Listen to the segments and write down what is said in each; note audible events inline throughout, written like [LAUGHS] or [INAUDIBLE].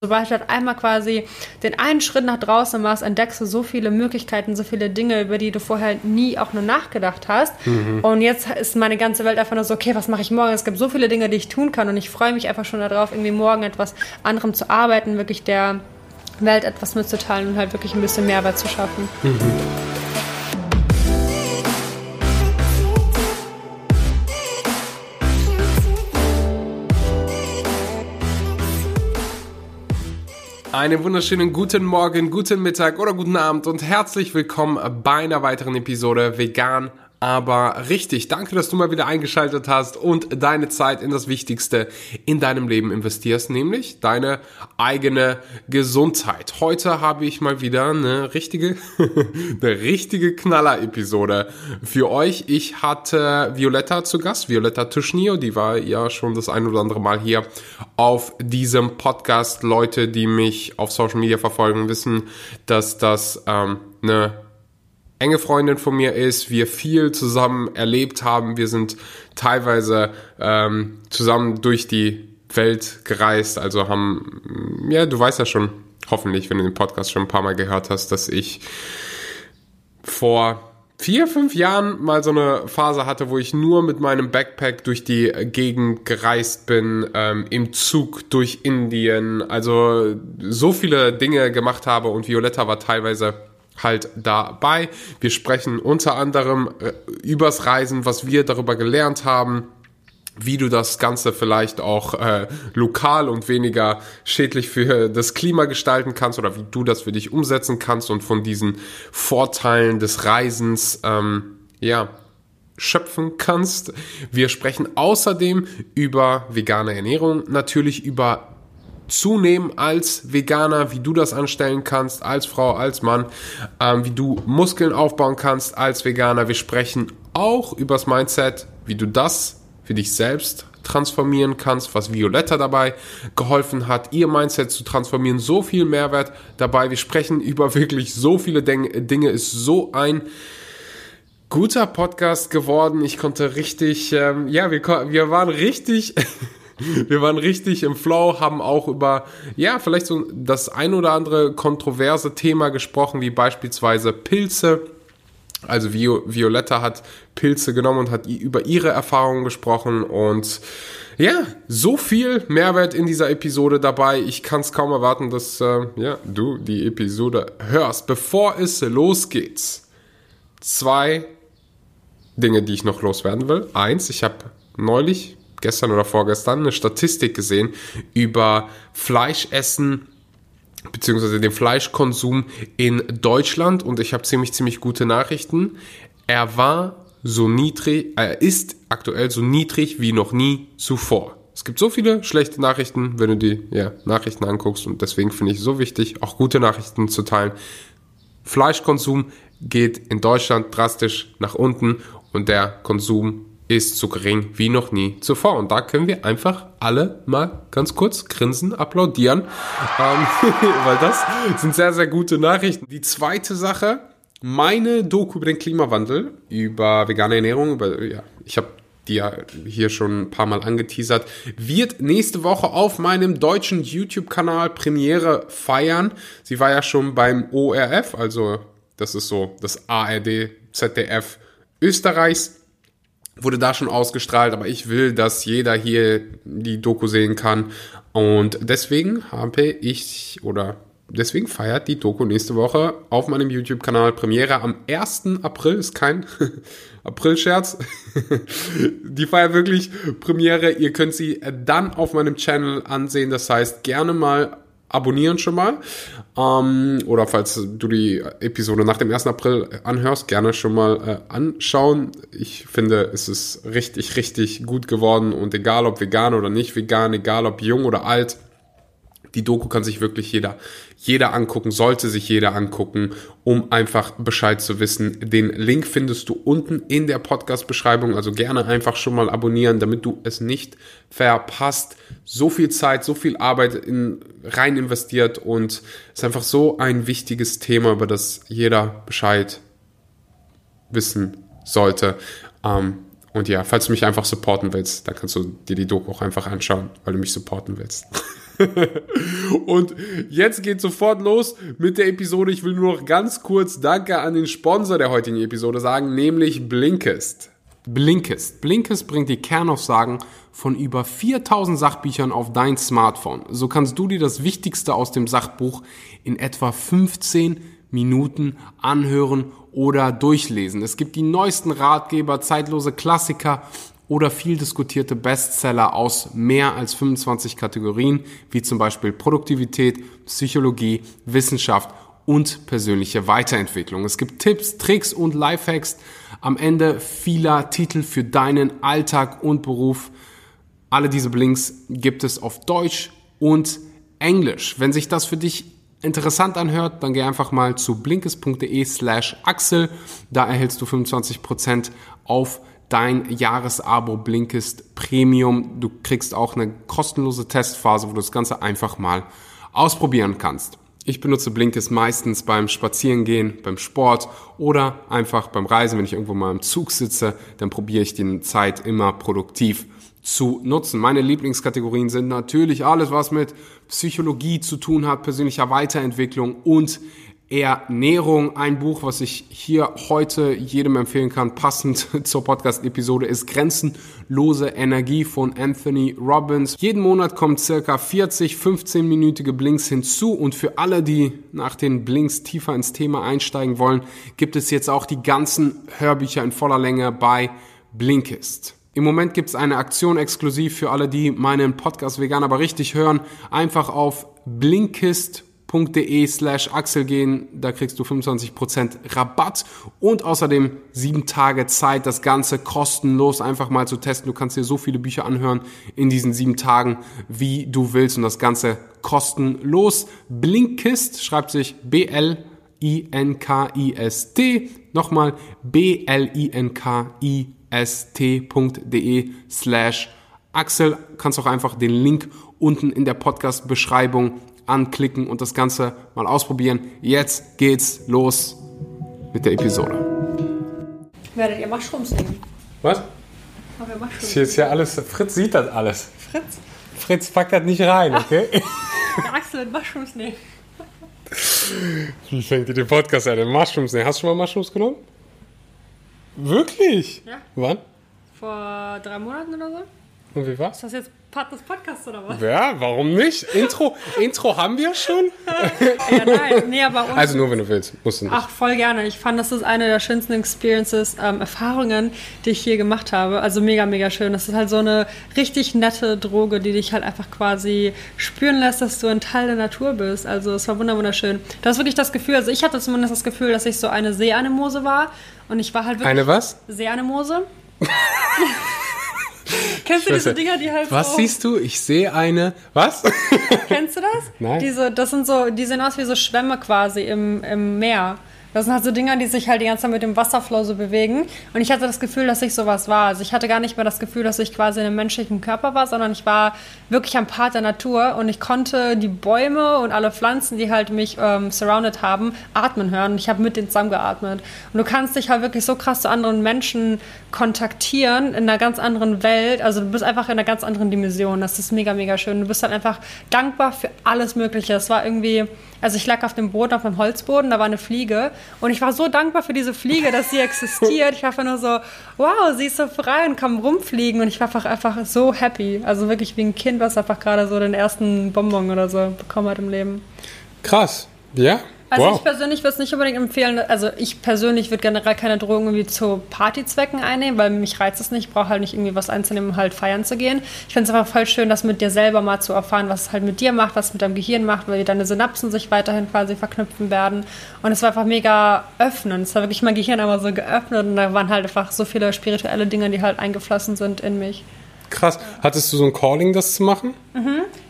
Sobald du halt einmal quasi den einen Schritt nach draußen machst, entdeckst du so viele Möglichkeiten, so viele Dinge, über die du vorher nie auch nur nachgedacht hast. Mhm. Und jetzt ist meine ganze Welt einfach nur so, okay, was mache ich morgen? Es gibt so viele Dinge, die ich tun kann und ich freue mich einfach schon darauf, irgendwie morgen etwas anderem zu arbeiten, wirklich der Welt etwas mitzuteilen und halt wirklich ein bisschen Mehrwert zu schaffen. Mhm. Einen wunderschönen guten Morgen, guten Mittag oder guten Abend und herzlich willkommen bei einer weiteren Episode Vegan aber richtig. Danke, dass du mal wieder eingeschaltet hast und deine Zeit in das Wichtigste in deinem Leben investierst, nämlich deine eigene Gesundheit. Heute habe ich mal wieder eine richtige, [LAUGHS] eine richtige Knaller-Episode für euch. Ich hatte Violetta zu Gast, Violetta Tuschnio, die war ja schon das ein oder andere Mal hier auf diesem Podcast. Leute, die mich auf Social Media verfolgen, wissen, dass das ähm, eine enge Freundin von mir ist, wir viel zusammen erlebt haben, wir sind teilweise ähm, zusammen durch die Welt gereist, also haben, ja, du weißt ja schon, hoffentlich, wenn du den Podcast schon ein paar Mal gehört hast, dass ich vor vier, fünf Jahren mal so eine Phase hatte, wo ich nur mit meinem Backpack durch die Gegend gereist bin, ähm, im Zug durch Indien, also so viele Dinge gemacht habe und Violetta war teilweise halt dabei. Wir sprechen unter anderem äh, übers Reisen, was wir darüber gelernt haben, wie du das Ganze vielleicht auch äh, lokal und weniger schädlich für das Klima gestalten kannst oder wie du das für dich umsetzen kannst und von diesen Vorteilen des Reisens ähm, ja schöpfen kannst. Wir sprechen außerdem über vegane Ernährung, natürlich über zunehmen als Veganer, wie du das anstellen kannst, als Frau, als Mann, ähm, wie du Muskeln aufbauen kannst als Veganer. Wir sprechen auch übers Mindset, wie du das für dich selbst transformieren kannst, was Violetta dabei geholfen hat, ihr Mindset zu transformieren. So viel Mehrwert dabei. Wir sprechen über wirklich so viele Dinge. Ist so ein guter Podcast geworden. Ich konnte richtig, ähm, ja, wir, wir waren richtig [LAUGHS] wir waren richtig im Flow, haben auch über, ja, vielleicht so das ein oder andere kontroverse Thema gesprochen, wie beispielsweise Pilze. Also Violetta hat Pilze genommen und hat über ihre Erfahrungen gesprochen und ja, so viel Mehrwert in dieser Episode dabei. Ich kann es kaum erwarten, dass äh, ja, du die Episode hörst. Bevor es losgeht, zwei Dinge, die ich noch loswerden will. Eins, ich habe neulich gestern oder vorgestern eine Statistik gesehen über Fleischessen beziehungsweise den Fleischkonsum in Deutschland und ich habe ziemlich, ziemlich gute Nachrichten. Er war so niedrig, er ist aktuell so niedrig wie noch nie zuvor. Es gibt so viele schlechte Nachrichten, wenn du die ja, Nachrichten anguckst und deswegen finde ich es so wichtig, auch gute Nachrichten zu teilen. Fleischkonsum geht in Deutschland drastisch nach unten und der Konsum ist so gering wie noch nie zuvor. Und da können wir einfach alle mal ganz kurz grinsen, applaudieren, ähm, [LAUGHS] weil das sind sehr, sehr gute Nachrichten. Die zweite Sache, meine Doku über den Klimawandel, über vegane Ernährung, über, ja, ich habe die ja hier schon ein paar Mal angeteasert, wird nächste Woche auf meinem deutschen YouTube-Kanal Premiere feiern. Sie war ja schon beim ORF, also das ist so das ARD, ZDF Österreichs wurde da schon ausgestrahlt, aber ich will, dass jeder hier die Doku sehen kann. Und deswegen habe ich, oder deswegen feiert die Doku nächste Woche auf meinem YouTube-Kanal Premiere am 1. April, ist kein [LAUGHS] April-Scherz. [LAUGHS] die feiert wirklich Premiere. Ihr könnt sie dann auf meinem Channel ansehen. Das heißt, gerne mal abonnieren schon mal. Ähm, oder falls du die Episode nach dem 1. April anhörst, gerne schon mal äh, anschauen. Ich finde, es ist richtig, richtig gut geworden und egal ob vegan oder nicht vegan, egal ob jung oder alt, die Doku kann sich wirklich jeder, jeder angucken, sollte sich jeder angucken, um einfach Bescheid zu wissen. Den Link findest du unten in der Podcast-Beschreibung, also gerne einfach schon mal abonnieren, damit du es nicht verpasst. So viel Zeit, so viel Arbeit in, rein investiert und es ist einfach so ein wichtiges Thema, über das jeder Bescheid wissen sollte. Ähm, und ja, falls du mich einfach supporten willst, dann kannst du dir die Doku auch einfach anschauen, weil du mich supporten willst. [LAUGHS] [LAUGHS] Und jetzt geht sofort los mit der Episode. Ich will nur noch ganz kurz Danke an den Sponsor der heutigen Episode sagen, nämlich Blinkist. Blinkist. Blinkist bringt die Kernaussagen von über 4000 Sachbüchern auf dein Smartphone. So kannst du dir das Wichtigste aus dem Sachbuch in etwa 15 Minuten anhören oder durchlesen. Es gibt die neuesten Ratgeber, zeitlose Klassiker oder viel diskutierte Bestseller aus mehr als 25 Kategorien, wie zum Beispiel Produktivität, Psychologie, Wissenschaft und persönliche Weiterentwicklung. Es gibt Tipps, Tricks und Lifehacks am Ende vieler Titel für deinen Alltag und Beruf. Alle diese Blinks gibt es auf Deutsch und Englisch. Wenn sich das für dich interessant anhört, dann geh einfach mal zu blinkes.de slash Axel. Da erhältst du 25% auf dein Jahresabo Blinkist Premium. Du kriegst auch eine kostenlose Testphase, wo du das Ganze einfach mal ausprobieren kannst. Ich benutze Blinkist meistens beim Spazierengehen, beim Sport oder einfach beim Reisen, wenn ich irgendwo mal im Zug sitze, dann probiere ich die Zeit immer produktiv zu nutzen. Meine Lieblingskategorien sind natürlich alles, was mit Psychologie zu tun hat, persönlicher Weiterentwicklung und Ernährung. Ein Buch, was ich hier heute jedem empfehlen kann, passend [LAUGHS] zur Podcast-Episode, ist Grenzenlose Energie von Anthony Robbins. Jeden Monat kommen circa 40, 15-minütige Blinks hinzu und für alle, die nach den Blinks tiefer ins Thema einsteigen wollen, gibt es jetzt auch die ganzen Hörbücher in voller Länge bei Blinkist. Im Moment gibt es eine Aktion exklusiv für alle, die meinen Podcast vegan aber richtig hören. Einfach auf blinkist.de slash Axel gehen, da kriegst du 25% Rabatt und außerdem sieben Tage Zeit, das Ganze kostenlos einfach mal zu testen. Du kannst dir so viele Bücher anhören in diesen sieben Tagen, wie du willst und das Ganze kostenlos. Blinkist schreibt sich B-L-I-N-K-I-S-T. Nochmal B-L-I-N-K-I-S-T st.de slash Axel. Kannst auch einfach den Link unten in der Podcast-Beschreibung anklicken und das Ganze mal ausprobieren. Jetzt geht's los mit der Episode. Werdet ihr Mushrooms nehmen? Was? Haben wir Mushrooms? Das hier ist ja alles, Fritz sieht das alles. Fritz? Fritz packt das nicht rein, okay? [LAUGHS] Der Axel wird Mushrooms nehmen. Wie fängt ihr den Podcast an? Den Mushrooms nehmen. Hast du schon mal Mushrooms genommen? Wirklich? Ja. Wann? Vor drei Monaten oder so? Und wie war's? Ist das jetzt Part des Podcasts oder was? Ja, warum nicht? Intro, Intro haben wir schon. [LAUGHS] Ja, nein. Nee, aber uns, Also nur wenn du willst, musst du nicht. Ach, voll gerne. Ich fand, das ist eine der schönsten Experiences, ähm, Erfahrungen, die ich hier gemacht habe. Also mega, mega schön. Das ist halt so eine richtig nette Droge, die dich halt einfach quasi spüren lässt, dass du ein Teil der Natur bist. Also es war wunderschön. Du hast wirklich das Gefühl, also ich hatte zumindest das Gefühl, dass ich so eine Seeanemose war. Und ich war halt wirklich... Eine was? Seeanemose. [LAUGHS] Kennst du diese. Dinger, die halt Was so... siehst du? Ich sehe eine. Was? Kennst du das? [LAUGHS] Nein. Diese, das sind so, die sehen aus wie so Schwämme quasi im, im Meer. Das sind halt so Dinger, die sich halt die ganze Zeit mit dem Wasserflow so bewegen. Und ich hatte das Gefühl, dass ich sowas war. Also ich hatte gar nicht mehr das Gefühl, dass ich quasi in einem menschlichen Körper war, sondern ich war wirklich am Part der Natur und ich konnte die Bäume und alle Pflanzen, die halt mich ähm, surrounded haben, atmen hören. Und ich habe mit denen zusammengeatmet. Und du kannst dich halt wirklich so krass zu anderen Menschen kontaktieren in einer ganz anderen Welt. Also du bist einfach in einer ganz anderen Dimension. Das ist mega, mega schön. Du bist halt einfach dankbar für alles Mögliche. Es war irgendwie, also ich lag auf dem Boden, auf einem Holzboden, da war eine Fliege und ich war so dankbar für diese Fliege, dass sie existiert. Ich war einfach nur so, wow, sie ist so frei und kann rumfliegen und ich war einfach, einfach so happy. Also wirklich wie ein Kind, was einfach gerade so den ersten Bonbon oder so bekommen hat im Leben. Krass. Ja? Also wow. ich persönlich würde es nicht unbedingt empfehlen, also ich persönlich würde generell keine Drogen irgendwie zu Partyzwecken einnehmen, weil mich reizt es nicht, ich brauche halt nicht irgendwie was einzunehmen, um halt feiern zu gehen. Ich finde es einfach voll schön, das mit dir selber mal zu erfahren, was es halt mit dir macht, was es mit deinem Gehirn macht, weil deine Synapsen sich weiterhin quasi verknüpfen werden. Und es war einfach mega öffnend. Es war wirklich mein Gehirn einmal so geöffnet und da waren halt einfach so viele spirituelle Dinge, die halt eingeflossen sind in mich. Krass. Hattest du so ein Calling, das zu machen?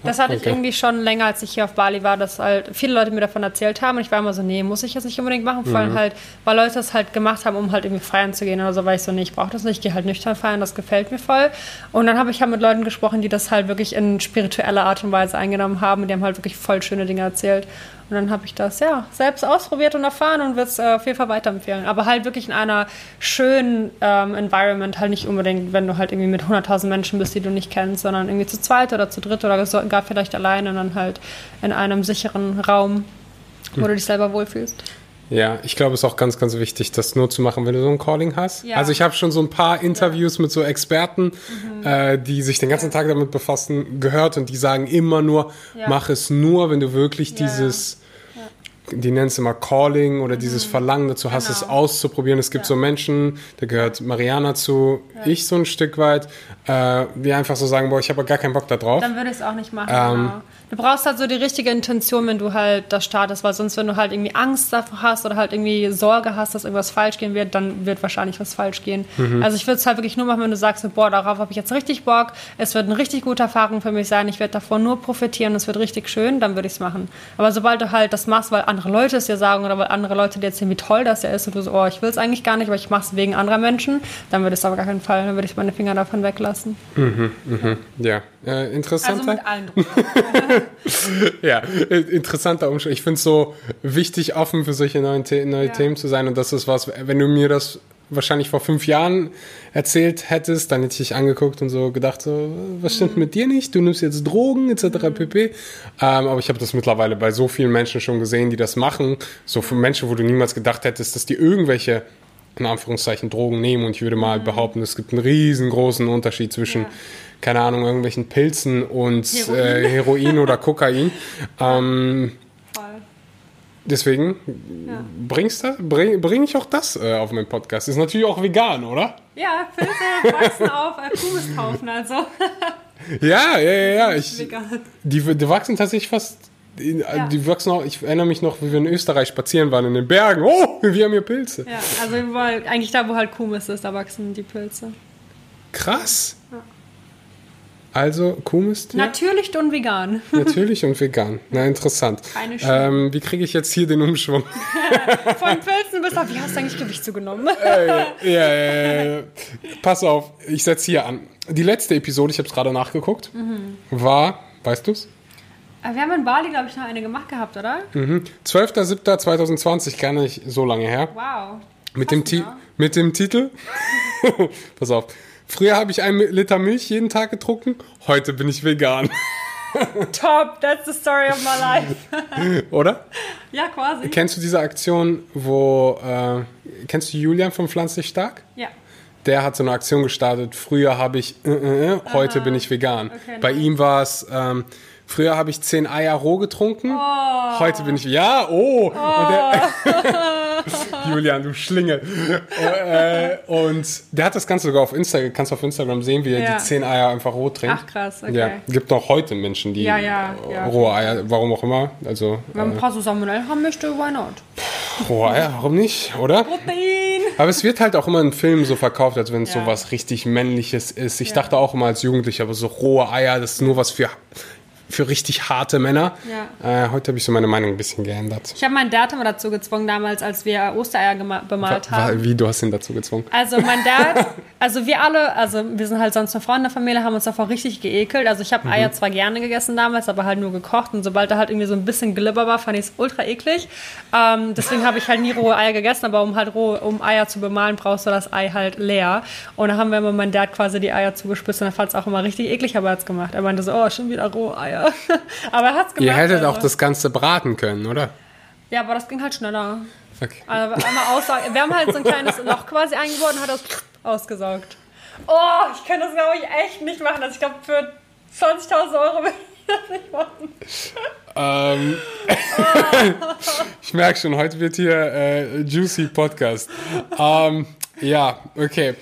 Das hatte ich okay. irgendwie schon länger, als ich hier auf Bali war, dass halt viele Leute mir davon erzählt haben und ich war immer so, nee, muss ich das nicht unbedingt machen, vor allem halt, weil Leute das halt gemacht haben, um halt irgendwie feiern zu gehen oder so, weil ich so, nee, ich brauche das nicht, ich gehe halt nüchtern feiern, das gefällt mir voll. Und dann habe ich halt mit Leuten gesprochen, die das halt wirklich in spiritueller Art und Weise eingenommen haben und die haben halt wirklich voll schöne Dinge erzählt. Und dann habe ich das ja selbst ausprobiert und erfahren und würde es äh, auf jeden Fall weiterempfehlen. Aber halt wirklich in einer schönen ähm, Environment, halt nicht unbedingt, wenn du halt irgendwie mit 100.000 Menschen bist, die du nicht kennst, sondern irgendwie zu zweit oder zu dritt oder gar vielleicht alleine und dann halt in einem sicheren Raum, wo hm. du dich selber wohlfühlst. Ja, ich glaube, es ist auch ganz, ganz wichtig, das nur zu machen, wenn du so ein Calling hast. Ja. Also ich habe schon so ein paar Interviews ja. mit so Experten, mhm. äh, die sich den ganzen Tag damit befassen, gehört und die sagen immer nur, ja. mach es nur, wenn du wirklich dieses die nennen es immer Calling oder mhm. dieses Verlangen dazu hast, genau. es auszuprobieren. Es gibt so Menschen, da gehört Mariana zu, ich so ein Stück weit, äh, die einfach so sagen, boah, ich habe gar keinen Bock da drauf. Dann würde ich es auch nicht machen. Ähm, genau. Du brauchst halt so die richtige Intention, wenn du halt das startest, weil sonst, wenn du halt irgendwie Angst davor hast oder halt irgendwie Sorge hast, dass irgendwas falsch gehen wird, dann wird wahrscheinlich was falsch gehen. Mhm. Also ich würde es halt wirklich nur machen, wenn du sagst, boah, darauf habe ich jetzt richtig Bock, es wird eine richtig gute Erfahrung für mich sein, ich werde davor nur profitieren, es wird richtig schön, dann würde ich es machen. Aber sobald du halt das machst, weil andere Leute es dir sagen oder weil andere Leute dir erzählen, wie toll das ja ist und du so, oh, ich will es eigentlich gar nicht, aber ich mache es wegen anderer Menschen, dann würde ich es aber gar keinen Fall, dann würde ich meine Finger davon weglassen. Mhm, mhm, ja, äh, interessant. Also mit allen [LAUGHS] [LAUGHS] [LAUGHS] ja, interessanter Umschlag. Ich finde es so wichtig, offen für solche neuen The neue ja. Themen zu sein. Und das ist was, wenn du mir das wahrscheinlich vor fünf Jahren erzählt hättest, dann hätte ich dich angeguckt und so gedacht, so, was stimmt mhm. mit dir nicht? Du nimmst jetzt Drogen etc. Mhm. pp. Ähm, aber ich habe das mittlerweile bei so vielen Menschen schon gesehen, die das machen. So für Menschen, wo du niemals gedacht hättest, dass die irgendwelche in Anführungszeichen Drogen nehmen. Und ich würde mal mhm. behaupten, es gibt einen riesengroßen Unterschied zwischen ja keine Ahnung, irgendwelchen Pilzen und Heroin, äh, Heroin oder [LAUGHS] Kokain. Ähm, deswegen ja. bringst du, bring, bring ich auch das äh, auf meinen Podcast. Ist natürlich auch vegan, oder? Ja, Pilze wachsen auf äh, Kumishaufen, also. [LAUGHS] ja, ja, ja, ja. Ich, die, die wachsen tatsächlich fast ja. die wachsen auch, ich erinnere mich noch, wie wir in Österreich spazieren waren in den Bergen. Oh, wir haben hier Pilze. Ja, also eigentlich da, wo halt Kumis ist, da wachsen die Pilze. Krass. Ja. Also Kuhmist? Natürlich und vegan. [LAUGHS] Natürlich und vegan. Na, interessant. Keine ähm, Wie kriege ich jetzt hier den Umschwung? [LAUGHS] Von Pilzen bis auf, wie hast du eigentlich Gewicht zugenommen? äh, ja, ja, ja, Pass auf, ich setze hier an. Die letzte Episode, ich habe es gerade nachgeguckt, mhm. war, weißt du es? Äh, wir haben in Bali, glaube ich, noch eine gemacht gehabt, oder? Mhm. 12.07.2020, gar nicht so lange her. Wow. Mit dem, mit dem Titel, [LAUGHS] pass auf, Früher habe ich einen Liter Milch jeden Tag getrunken, heute bin ich vegan. [LAUGHS] Top, that's the story of my life. [LAUGHS] Oder? Ja, quasi. Kennst du diese Aktion, wo, äh, kennst du Julian von Pflanzlich Stark? Ja. Der hat so eine Aktion gestartet, früher habe ich, äh, äh, äh heute Aha. bin ich vegan. Okay, Bei nice. ihm war es, ähm, Früher habe ich zehn Eier roh getrunken. Oh. Heute bin ich, ja, oh. oh. [LAUGHS] [LAUGHS] Julian, du Schlingel. äh, und der hat das Ganze sogar auf Instagram, kannst du auf Instagram sehen, wie er ja. die zehn Eier einfach roh trinkt. Ach krass, okay. Ja, gibt auch heute Menschen, die ja, ja, rohe Eier, warum auch immer. Also, Wenn man ein paar so Salmonellen haben möchte, why not? Rohe Eier, warum nicht, oder? Protein. Aber es wird halt auch immer in Filmen so verkauft, als wenn es so was richtig Männliches ist. Ich dachte auch immer als Jugendlicher, aber so rohe Eier, das ist nur was für für richtig harte Männer. Ja. Äh, heute habe ich so meine Meinung ein bisschen geändert. Ich habe meinen Dad immer dazu gezwungen, damals, als wir Ostereier bemalt haben. Wie, du hast ihn dazu gezwungen? Also mein [LAUGHS] Dad, also wir alle, also wir sind halt sonst eine Freundefamilie, haben uns davor richtig geekelt. Also ich habe mhm. Eier zwar gerne gegessen damals, aber halt nur gekocht. Und sobald da halt irgendwie so ein bisschen Glibber war, fand ich es ultra eklig. Ähm, deswegen habe ich halt nie rohe Eier gegessen, aber um halt rohe, um Eier zu bemalen, brauchst du das Ei halt leer. Und da haben wir immer meinen Dad quasi die Eier zugespitzt und er fand es auch immer richtig eklig, aber er hat es gemacht. Er meinte so, oh, schon wieder rohe Eier ja. [LAUGHS] aber er hat's gemacht. Ihr hättet also. auch das Ganze braten können, oder? Ja, aber das ging halt schneller. Okay. Also einmal wir haben halt so ein kleines [LAUGHS] Loch quasi eingebaut und hat das ausgesaugt. Oh, ich kann das, glaube ich, echt nicht machen. Also ich glaube, für 20.000 Euro [LAUGHS] würde ich das nicht machen. Ähm, oh. ich merke schon, heute wird hier äh, Juicy Podcast. ähm, ja, okay.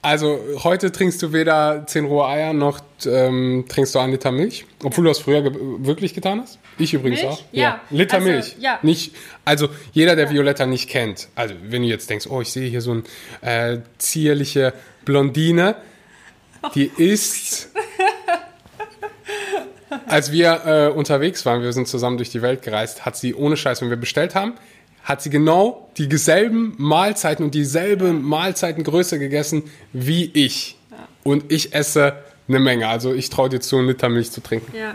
Also heute trinkst du weder 10 rohe Eier noch ähm, trinkst du einen Liter Milch, obwohl du das früher ge wirklich getan hast. Ich übrigens Milch? auch. Ja. ja. Liter also, Milch. Ja. Nicht, also jeder, der ja. Violetta nicht kennt, also wenn du jetzt denkst, oh, ich sehe hier so eine äh, zierliche Blondine, die ist. Als wir äh, unterwegs waren, wir sind zusammen durch die Welt gereist, hat sie ohne Scheiß, wenn wir bestellt haben, hat sie genau dieselben Mahlzeiten und dieselbe Mahlzeitengröße gegessen wie ich. Ja. Und ich esse eine Menge. Also ich traue dir zu, einen Liter Milch zu trinken. Ja.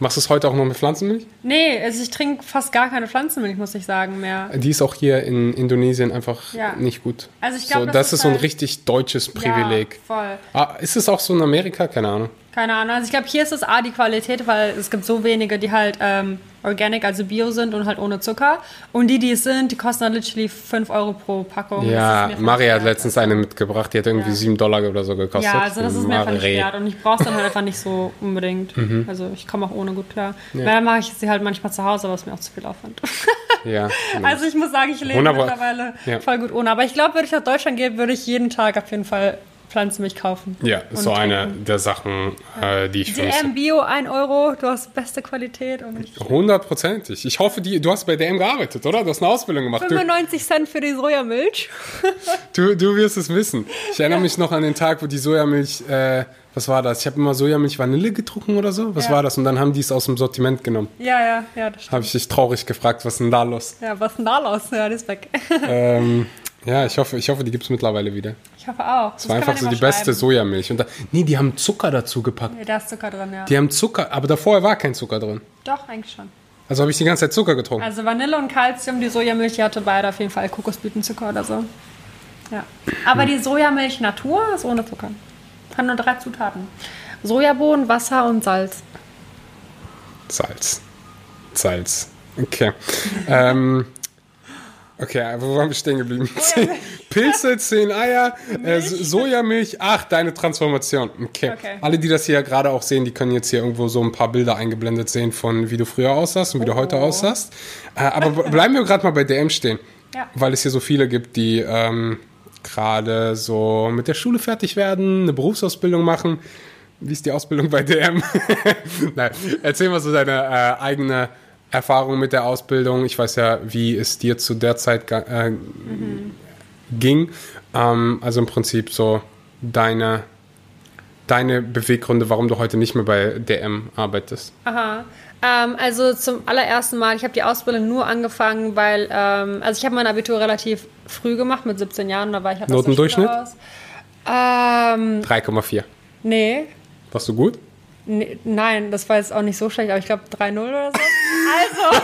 Machst du es heute auch noch mit Pflanzenmilch? Nee, also ich trinke fast gar keine Pflanzenmilch, muss ich sagen, mehr. Die ist auch hier in Indonesien einfach Ja. nicht gut. Also ich glaub, so, das das, ist ist so ein halt- richtig deutsches Privileg. Ja, voll. Ah, ist es auch so in Amerika? Keine Ahnung. Keine Ahnung. Also ich glaube, hier ist es A, die Qualität, weil es gibt so wenige, die halt ähm, organic, also bio sind und halt ohne Zucker. Und die, die es sind, die kosten dann literally 5 Euro pro Packung. Ja, Maria hat letztens eine mitgebracht, die hat irgendwie Ja. 7 Dollar oder so gekostet. Ja, also das ist mir einfach nicht wert. Und ich brauche es dann halt einfach nicht so unbedingt. Mhm. Also ich komme auch ohne gut klar. Ja. dann mache ich sie halt manchmal zu Hause, aber es ist mir auch zu viel Aufwand. [LAUGHS] [LAUGHS] Ja. Also ich muss sagen, ich lebe Wunderbar. mittlerweile Ja. voll gut ohne. Aber ich glaube, würde ich nach Deutschland gehen, würde ich jeden Tag auf jeden Fall Pflanzenmilch kaufen. ja, so eine trinken. der Sachen, äh, die ich vermisse. DM Bio 1 Euro, du hast beste Qualität Hundertprozentig. Ich hoffe, die, du hast bei DM gearbeitet, oder? Du hast eine Ausbildung gemacht. Du, 95 Cent für die Sojamilch. [LAUGHS] du, du wirst es wissen. Ich erinnere mich noch an den Tag, wo die Sojamilch, äh, was war das? Ich habe immer Sojamilch Vanille getrunken oder so. Was Ja. war das? Und dann haben die es aus dem Sortiment genommen. Ja, ja, ja, das stimmt. Habe ich dich traurig gefragt, was ist denn da los? Ja, was ist denn da los? Ja, das ist weg. ähm, [LAUGHS] ja, ich hoffe, ich hoffe, die gibt es mittlerweile wieder. Ich hoffe auch. Das war einfach so die beste Sojamilch. Und da, nee, die haben Zucker dazu gepackt. Ja, da ist Zucker drin, ja. Die haben Zucker, aber davor war kein Zucker drin. Doch, eigentlich schon. Also habe ich die ganze Zeit Zucker getrunken. Also Vanille und Calcium, die Sojamilch, die hatte beide auf jeden Fall Kokosblütenzucker oder so. Ja. Aber die Sojamilch Natur ist ohne Zucker. Hat nur drei Zutaten. Sojabohnen, Wasser und Salz. Salz. Salz. Okay. [LAUGHS] ähm, okay, wo waren wir stehen geblieben? Pilze, 10 Eier, äh, So- Sojamilch, ach, deine Transformation. Okay. Okay. Alle, die das hier gerade auch sehen, die können jetzt hier irgendwo so ein paar Bilder eingeblendet sehen von wie du früher aussahst und wie du heute Oh. aussahst. Äh, aber bleiben wir gerade mal bei DM stehen. Ja. Weil es hier so viele gibt, die ähm, gerade so mit der Schule fertig werden, eine Berufsausbildung machen. Wie ist die Ausbildung bei DM? [LAUGHS] Nein, erzähl mal so deine äh, eigene Erfahrung mit der Ausbildung. Ich weiß ja, wie es dir zu der Zeit äh, ging. Ähm, also im Prinzip so deine, deine Beweggründe, warum du heute nicht mehr bei DM arbeitest. Aha. Ähm, also zum allerersten Mal, ich habe die Ausbildung nur angefangen, weil, ähm, also ich habe mein Abitur relativ früh gemacht, mit 17 Jahren, da war ich halt Notendurchschnitt? Ähm, 3,4. nee, Warst du gut? Nee, nein, das war jetzt auch nicht so schlecht, aber ich glaube 3-0 oder so. Also,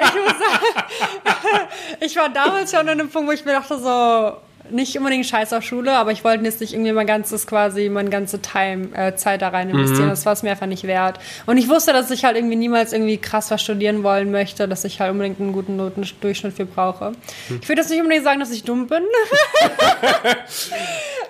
ich muss sagen, [LAUGHS] ich war damals schon an einem Punkt, wo ich mir dachte, so, nicht unbedingt scheiß auf Schule, aber ich wollte jetzt nicht irgendwie mein ganzes quasi, meine ganze Time, äh, Zeit da rein investieren. Das war es mir einfach nicht wert. Und ich wusste, dass ich halt irgendwie niemals irgendwie krass was studieren wollen möchte, dass ich halt unbedingt einen guten Notendurchschnitt für brauche. Ich würde jetzt nicht unbedingt sagen, dass ich dumm bin. [LAUGHS]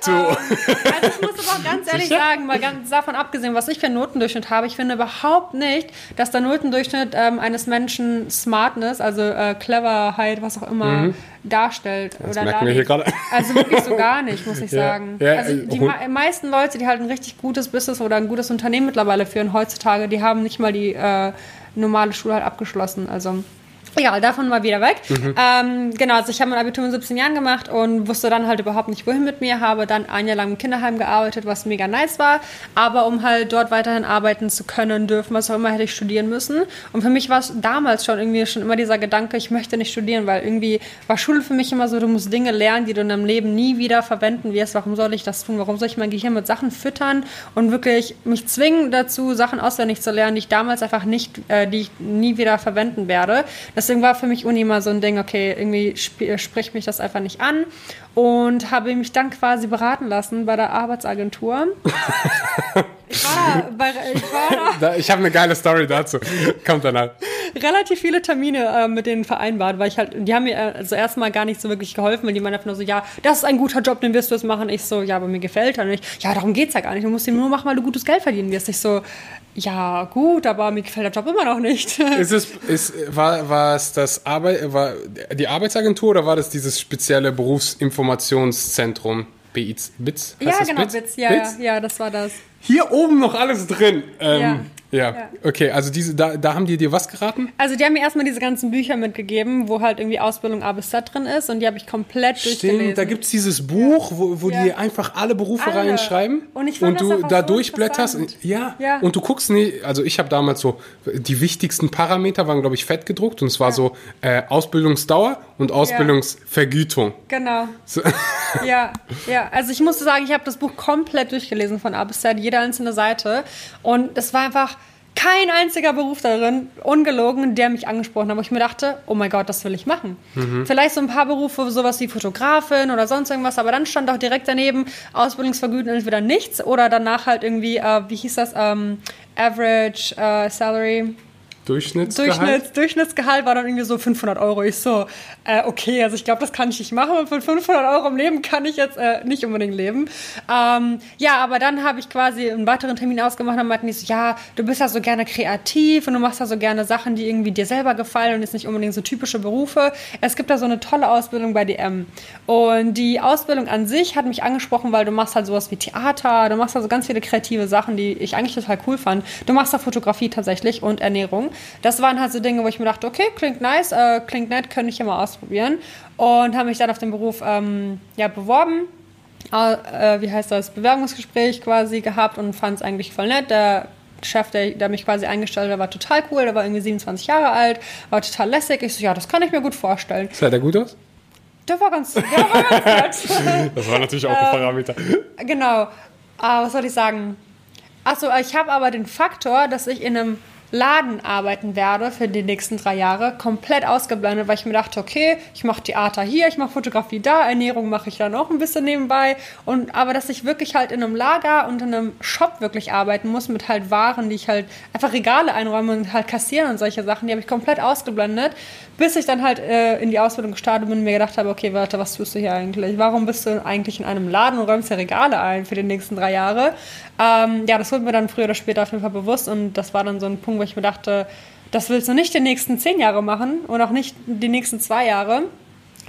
Du. Also ich muss aber auch ganz ehrlich Sicher? sagen, mal ganz davon abgesehen, was ich für einen Notendurchschnitt habe, ich finde überhaupt nicht, dass der Notendurchschnitt ähm, eines Menschen Smartness, also äh, Cleverheit, was auch immer, darstellt. Das oder merken wir hier gerade. Also wirklich so gar nicht, muss ich Ja. sagen. Ja, also äh, die me meisten Leute, die halt ein richtig gutes Business oder ein gutes Unternehmen mittlerweile führen heutzutage, die haben nicht mal die äh, normale Schule halt abgeschlossen. Also Egal, davon mal wieder weg. Mhm. Ähm, genau, also ich habe mein Abitur mit 17 Jahren gemacht und wusste dann halt überhaupt nicht, wohin mit mir. Habe dann ein Jahr lang im Kinderheim gearbeitet, was mega nice war. Aber um halt dort weiterhin arbeiten zu können, dürfen, was auch immer, hätte ich studieren müssen. Und für mich war es damals schon irgendwie schon immer dieser Gedanke, ich möchte nicht studieren, weil irgendwie war Schule für mich immer so, du musst Dinge lernen, die du in deinem Leben nie wieder verwenden wirst. Warum soll ich das tun? Warum soll ich mein Gehirn mit Sachen füttern und wirklich mich zwingen dazu, Sachen auswendig zu lernen, die ich damals einfach nicht, äh, die ich nie wieder verwenden werde. Deswegen war für mich Uni immer so ein Ding, okay, irgendwie sp spricht mich das einfach nicht an und habe mich dann quasi beraten lassen bei der Arbeitsagentur. [LAUGHS] ich war da, bei, ich war da Da, ich habe eine geile Story dazu. Kommt danach. relativ viele Termine äh, mit denen vereinbart, weil ich halt, die haben mir äh, also erstmal gar nicht so wirklich geholfen, weil die meinen einfach nur so, ja, das ist ein guter Job, den wirst du jetzt machen. Ich so, ja, aber mir gefällt er nicht. Ja, darum geht's ja gar nicht. Du musst ihn nur machen, weil du gutes Geld verdienen wirst. Ich so, ja, gut, aber mir gefällt der Job immer noch nicht. [LAUGHS] Ist es, ist, war, war es das Arbeit, war die Arbeitsagentur oder war das dieses spezielle Berufsinformationszentrum? BITS? BITS? Heißt ja, genau, BITS? Witz, ja, BITS? ja, ja, das war das. Hier oben noch alles drin. Ähm, ja. Ja. okay, also diese, da, da haben die dir was geraten? Also die haben mir erstmal diese ganzen Bücher mitgegeben, wo halt irgendwie Ausbildung A bis Z drin ist und die habe ich komplett durchgelesen. Stimmt, da gibt es dieses Buch, wo, wo Ja. die einfach alle Berufe Alle. reinschreiben Und ich fand das du da so durchblätterst. Ja. Ja. und du guckst, nie, also ich habe damals so, die wichtigsten Parameter waren, glaube ich, fett gedruckt und es war so äh, Ausbildungsdauer und Ausbildungsvergütung. Genau. So, [LAUGHS] Ja, ja. Also ich musste sagen, ich habe das Buch komplett durchgelesen von A bis Z, jede einzelne Seite. Und es war einfach kein einziger Beruf darin, ungelogen, der mich angesprochen hat, wo ich mir dachte, oh mein Gott, das will ich machen. Mhm. Vielleicht so ein paar Berufe, sowas wie Fotografin oder sonst irgendwas, aber dann stand auch direkt daneben, Ausbildungsvergütung entweder nichts oder danach halt irgendwie, äh, wie hieß das, ähm, Average äh, Salary Durchschnittsgehalt? Durchschnitts, Durchschnittsgehalt war dann irgendwie so 500 Euro. Ich so, äh, okay, also ich glaube, das kann ich nicht machen. Und von 500 Euro im Leben kann ich jetzt äh, nicht unbedingt leben. Ähm, ja, aber dann habe ich quasi einen weiteren Termin ausgemacht und meinten die so, ja, du bist ja so gerne kreativ und du machst ja so gerne Sachen, die irgendwie dir selber gefallen und jetzt nicht unbedingt so typische Berufe. Es gibt da so eine tolle Ausbildung bei DM. Und die Ausbildung an sich hat mich angesprochen, weil du machst halt sowas wie Theater, du machst also ganz viele kreative Sachen, die ich eigentlich total cool fand. Du machst da Fotografie tatsächlich und Ernährung das waren halt so Dinge, wo ich mir dachte, okay, klingt nice, äh, klingt nett, könnte ich ja mal ausprobieren. Und habe mich dann auf den Beruf ähm, ja, beworben. Äh, wie heißt das? Bewerbungsgespräch quasi gehabt und fand es eigentlich voll nett. Der Chef, der, der, mich quasi eingestellt hat, war total cool. Der war irgendwie 27 Jahre alt, war total lässig. Ich so, ja, das kann ich mir gut vorstellen. Sah der gut aus? Der war ganz, der war ganz [LAUGHS] nett. das war natürlich auch ein Parameter. Genau. Aber was soll ich sagen? Achso, ich habe aber den Faktor, dass ich in einem Laden arbeiten werde für die nächsten drei Jahre, komplett ausgeblendet, weil ich mir dachte, okay, ich mache Theater hier, ich mache Fotografie da, Ernährung mache ich dann auch ein bisschen nebenbei. Und aber dass ich wirklich halt in einem Lager und in einem Shop wirklich arbeiten muss mit halt Waren, die ich halt einfach Regale einräume und halt kassieren und solche Sachen, die habe ich komplett ausgeblendet, bis ich dann halt äh, in die Ausbildung gestartet bin und mir gedacht habe, okay, warte, was tust du hier eigentlich? Warum bist du eigentlich in einem Laden und räumst ja Regale ein für die nächsten drei Jahre? Ähm, ja, das wurde mir dann früher oder später auf jeden Fall bewusst und das war dann so ein Punkt, wo ich mir dachte, das willst du nicht die nächsten zehn Jahre machen und auch nicht die nächsten zwei Jahre.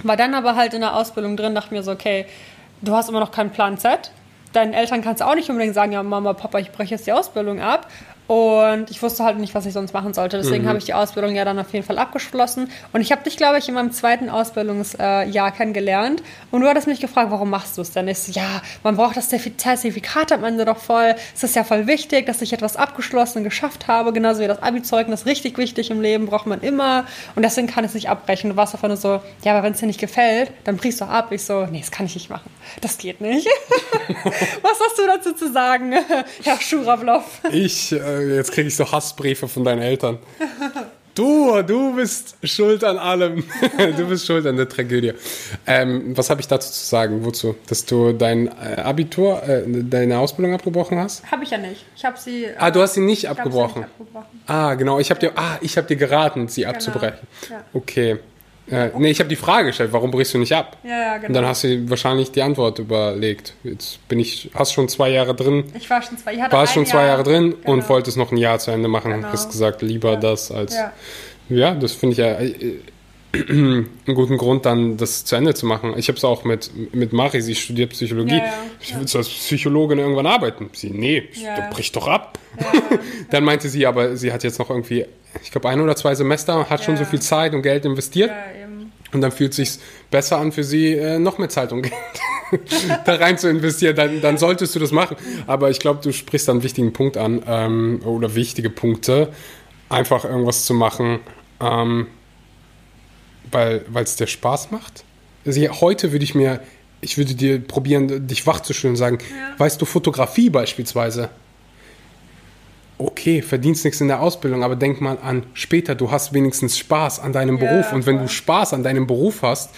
War dann aber halt in der Ausbildung drin, dachte mir so, okay, du hast immer noch keinen Plan Z. Deinen Eltern kannst du auch nicht unbedingt sagen, ja, Mama, Papa, ich breche jetzt die Ausbildung ab. Und ich wusste halt nicht, was ich sonst machen sollte. Deswegen mhm. habe ich die Ausbildung ja dann auf jeden Fall abgeschlossen. Und ich habe dich, glaube ich, in meinem zweiten Ausbildungsjahr kennengelernt. Und du hattest mich gefragt, warum machst du es denn? Ich so, ja, man braucht das Zertifikat am Ende doch voll. Es ist ja voll wichtig, dass ich etwas abgeschlossen geschafft habe. Genauso wie das Abi-Zeugnis. Richtig wichtig im Leben, braucht man immer. Und deswegen kann ich es nicht abbrechen. Du warst einfach nur so, ja, aber wenn es dir nicht gefällt, dann brichst du ab. Ich so, nee, das kann ich nicht machen. Das geht nicht. [LAUGHS] was hast du dazu zu sagen, Herr Schuravlov? Ich... Äh jetzt kriege ich so Hassbriefe von deinen Eltern. Du, du bist schuld an allem. [LAUGHS] du bist schuld an der Tragödie. Ähm, was habe ich dazu zu sagen? Wozu? Dass du dein äh, Abitur, äh, deine Ausbildung abgebrochen hast? Habe ich ja nicht. Ich habe sie. Ah, du hast sie nicht abgebrochen. Sie nicht abgebrochen. Ah, genau. Ich habe dir, ah, ich habe dir geraten, sie genau. abzubrechen. Ja. Okay. Äh, nee, ich habe die Frage gestellt, warum brichst du nicht ab? Ja, ja, genau. Und dann hast du wahrscheinlich die Antwort überlegt. Jetzt bin ich, hast schon zwei Jahre drin. Ich war schon zwei, ich warst schon zwei Jahr, Jahre drin genau. und wolltest noch ein Jahr zu Ende machen. Genau. Hast gesagt, lieber ja. das als. Ja, ja das finde ich ja äh, einen guten Grund, dann das zu Ende zu machen. Ich habe es auch mit, mit Mari, sie studiert Psychologie. Ja, ja. Ich will als Psychologin irgendwann arbeiten. Sie, nee, ja. du brichst doch ab. [LAUGHS] dann meinte sie, aber sie hat jetzt noch irgendwie, ich glaube, ein oder zwei Semester, hat schon so viel Zeit und Geld investiert. Und dann fühlt es sich besser an für sie, äh, noch mehr Zeit und [LAUGHS] Geld da rein zu investieren. Dann, dann solltest du das machen. Aber ich glaube, du sprichst einen wichtigen Punkt an ähm, oder wichtige Punkte, einfach irgendwas zu machen, ähm, weil es dir Spaß macht. Also heute würde ich mir, ich würde dir probieren, dich wachzustellen und sagen, ja. weißt du, Fotografie beispielsweise, okay, verdienst nichts in der Ausbildung, aber denk mal an später, du hast wenigstens Spaß an deinem ja, Beruf. Und wenn du Spaß an deinem Beruf hast,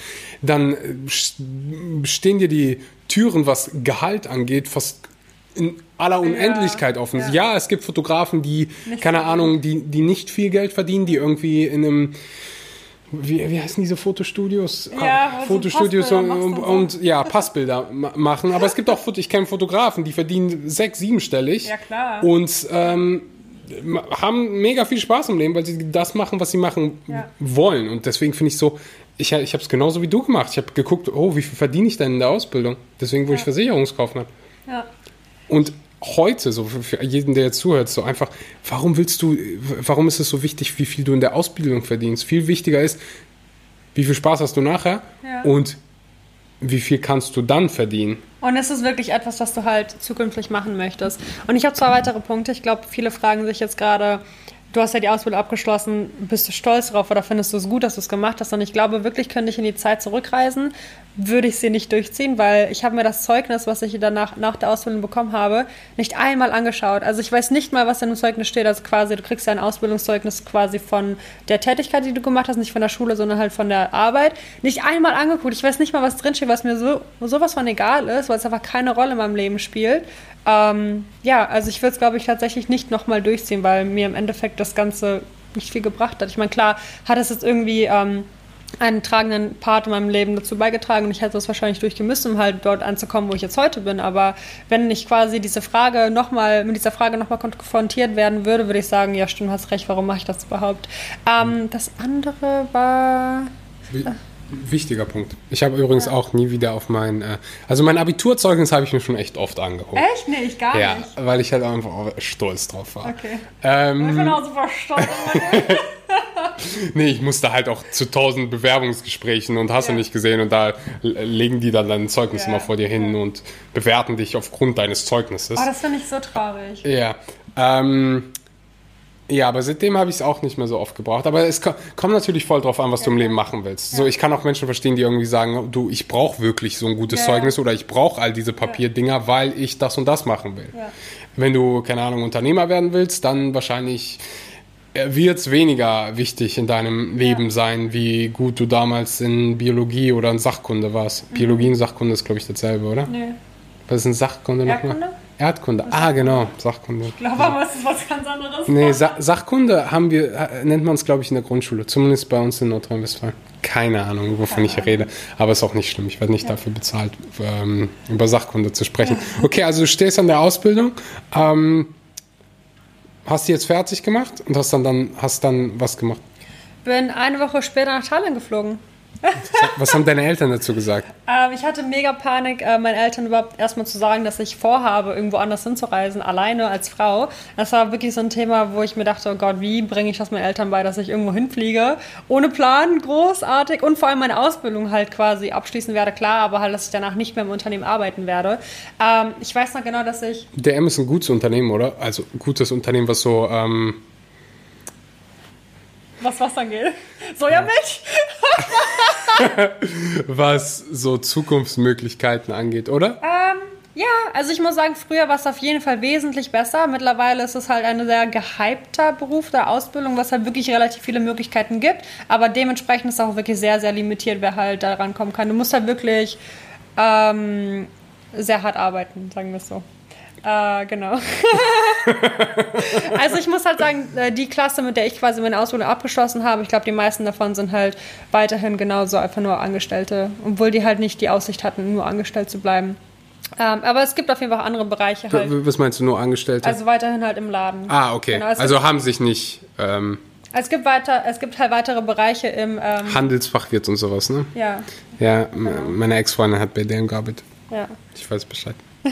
dann äh, stehen dir die Türen, was Gehalt angeht, fast in aller Unendlichkeit ja, offen. Ja. ja. es gibt Fotografen, die, nicht keine Ahnung, die, die nicht viel Geld verdienen, die irgendwie in einem wie, wie heißen diese Fotostudios? Ja, ah, Fotostudios und, und, und, ja, Passbilder machen. Aber es gibt auch, ich kenne Fotografen, die verdienen sechs, siebenstellig. Ja, klar. Und ähm, haben mega viel Spaß im Leben, weil sie das machen, was sie machen ja. wollen. Und deswegen finde ich so, ich, ich habe es genauso wie du gemacht. Ich habe geguckt, oh, wie viel verdiene ich denn in der Ausbildung? Deswegen wurde ja. ich Versicherungskaufmann. Ja. Und heute, so für jeden, der jetzt zuhört, so einfach, warum willst du, warum ist es so wichtig, wie viel du in der Ausbildung verdienst? Viel wichtiger ist, wie viel Spaß hast du nachher ja. und wie viel kannst du dann verdienen? Und es ist wirklich etwas, was du halt zukünftig machen möchtest. Und ich habe zwei weitere Punkte. Ich glaube, viele fragen sich jetzt gerade, du hast ja die Ausbildung abgeschlossen, bist du stolz drauf oder findest du es gut, dass du es gemacht hast? Und ich glaube, wirklich könnte ich in die Zeit zurückreisen, würde ich sie nicht durchziehen, weil ich habe mir das Zeugnis, was ich danach nach der Ausbildung bekommen habe, nicht einmal angeschaut. Also ich weiß nicht mal, was in dem Zeugnis steht. Also quasi, du kriegst ja ein Ausbildungszeugnis quasi von der Tätigkeit, die du gemacht hast, nicht von der Schule, sondern halt von der Arbeit. Nicht einmal angeguckt. Ich weiß nicht mal, was drinsteht, was mir so sowas von egal ist, weil es einfach keine Rolle in meinem Leben spielt. Ähm, ja, also ich würde es, glaube ich, tatsächlich nicht nochmal durchziehen, weil mir im Endeffekt das Ganze nicht viel gebracht hat. Ich meine, klar hat es jetzt irgendwie... Ähm, einen tragenden Part in meinem Leben dazu beigetragen und ich hätte es wahrscheinlich durchgemüsst, um halt dort anzukommen, wo ich jetzt heute bin. Aber wenn ich quasi diese Frage nochmal, mit dieser Frage nochmal konfrontiert werden würde, würde ich sagen, ja stimmt, hast recht, warum mache ich das überhaupt? Ähm, das andere war... Wie? Wichtiger Punkt. Ich habe übrigens ja. auch nie wieder auf mein, äh, also mein Abiturzeugnis habe ich mir schon echt oft angeholt. Echt? Nee, ich gar ja, nicht. Ja, weil ich halt einfach stolz drauf war. Okay. Ähm, ich bin auch super stolz. [LAUGHS] nee, ich musste halt auch zu tausend Bewerbungsgesprächen und hast ja. du nicht gesehen und da legen die dann dein Zeugnis ja. immer vor dir hin und bewerten dich aufgrund deines Zeugnisses. Oh, das finde ich so traurig. Ja. Ähm, ja, aber seitdem habe ich es auch nicht mehr so oft gebraucht. Aber es kommt natürlich voll drauf an, was ja. du im Leben machen willst. Ja. So, ich kann auch Menschen verstehen, die irgendwie sagen, du, ich brauche wirklich so ein gutes ja. Zeugnis oder ich brauche all diese Papierdinger, weil ich das und das machen will. Wenn du, keine Ahnung, Unternehmer werden willst, dann wahrscheinlich wird es weniger wichtig in deinem Leben sein, wie gut du damals in Biologie oder in Sachkunde warst. Mhm. Biologie und Sachkunde ist, glaube ich, dasselbe, oder? Nee. Was ist in Sachkunde nochmal? Erdkunde. Ah, genau, Sachkunde. Ich glaube aber, es ist was ganz anderes. Nee, Sa Sachkunde haben wir, äh, nennt man es, glaube ich, in der Grundschule. Zumindest bei uns in Nordrhein-Westfalen. Keine Ahnung, wovon Keine ich rede. Aber ist auch nicht schlimm. Ich werde nicht ja. dafür bezahlt, ähm, über Sachkunde zu sprechen. [LAUGHS] Okay, also du stehst an der Ausbildung. Ähm, hast du jetzt fertig gemacht und hast dann, dann, hast dann was gemacht? Bin eine Woche später nach Thailand geflogen. [LAUGHS] Was haben deine Eltern dazu gesagt? Ähm, ich hatte mega Panik, äh, meinen Eltern überhaupt erstmal zu sagen, dass ich vorhabe, irgendwo anders hinzureisen, alleine als Frau. Das war wirklich so ein Thema, wo ich mir dachte, oh Gott, wie bringe ich das meinen Eltern bei, dass ich irgendwo hinfliege? Ohne Plan, großartig und vor allem meine Ausbildung halt quasi abschließen werde, klar, aber halt, dass ich danach nicht mehr im Unternehmen arbeiten werde. Ähm, ich weiß noch genau, dass ich... DM ist ein gutes Unternehmen, oder? Also gutes Unternehmen, was so... Ähm was was angeht. [LAUGHS] Sojamilch? [LAUGHS] was so Zukunftsmöglichkeiten angeht, oder? Ähm, ja, also ich muss sagen, früher war es auf jeden Fall wesentlich besser. Mittlerweile ist es halt ein sehr gehypter Beruf der Ausbildung, was halt wirklich relativ viele Möglichkeiten gibt. Aber dementsprechend ist es auch wirklich sehr, sehr limitiert, wer halt da rankommen kann. Du musst halt wirklich ähm, sehr hart arbeiten, sagen wir es so. Äh, genau. [LAUGHS] also ich muss halt sagen, äh, die Klasse, mit der ich quasi meine Ausbildung abgeschlossen habe, ich glaube, die meisten davon sind halt weiterhin genauso einfach nur Angestellte, obwohl die halt nicht die Aussicht hatten, nur angestellt zu bleiben. Ähm, aber es gibt auf jeden Fall andere Bereiche halt. Was meinst du, nur Angestellte? Also weiterhin halt im Laden. Ah, okay. Genau, also haben sich nicht... Ähm es gibt weiter, es gibt halt weitere Bereiche im ähm Handelsfachwirt und sowas, ne? Ja. Ja, meine Ex-Freundin hat bei denen gearbeitet. Ja. Ich weiß Bescheid. [LAUGHS]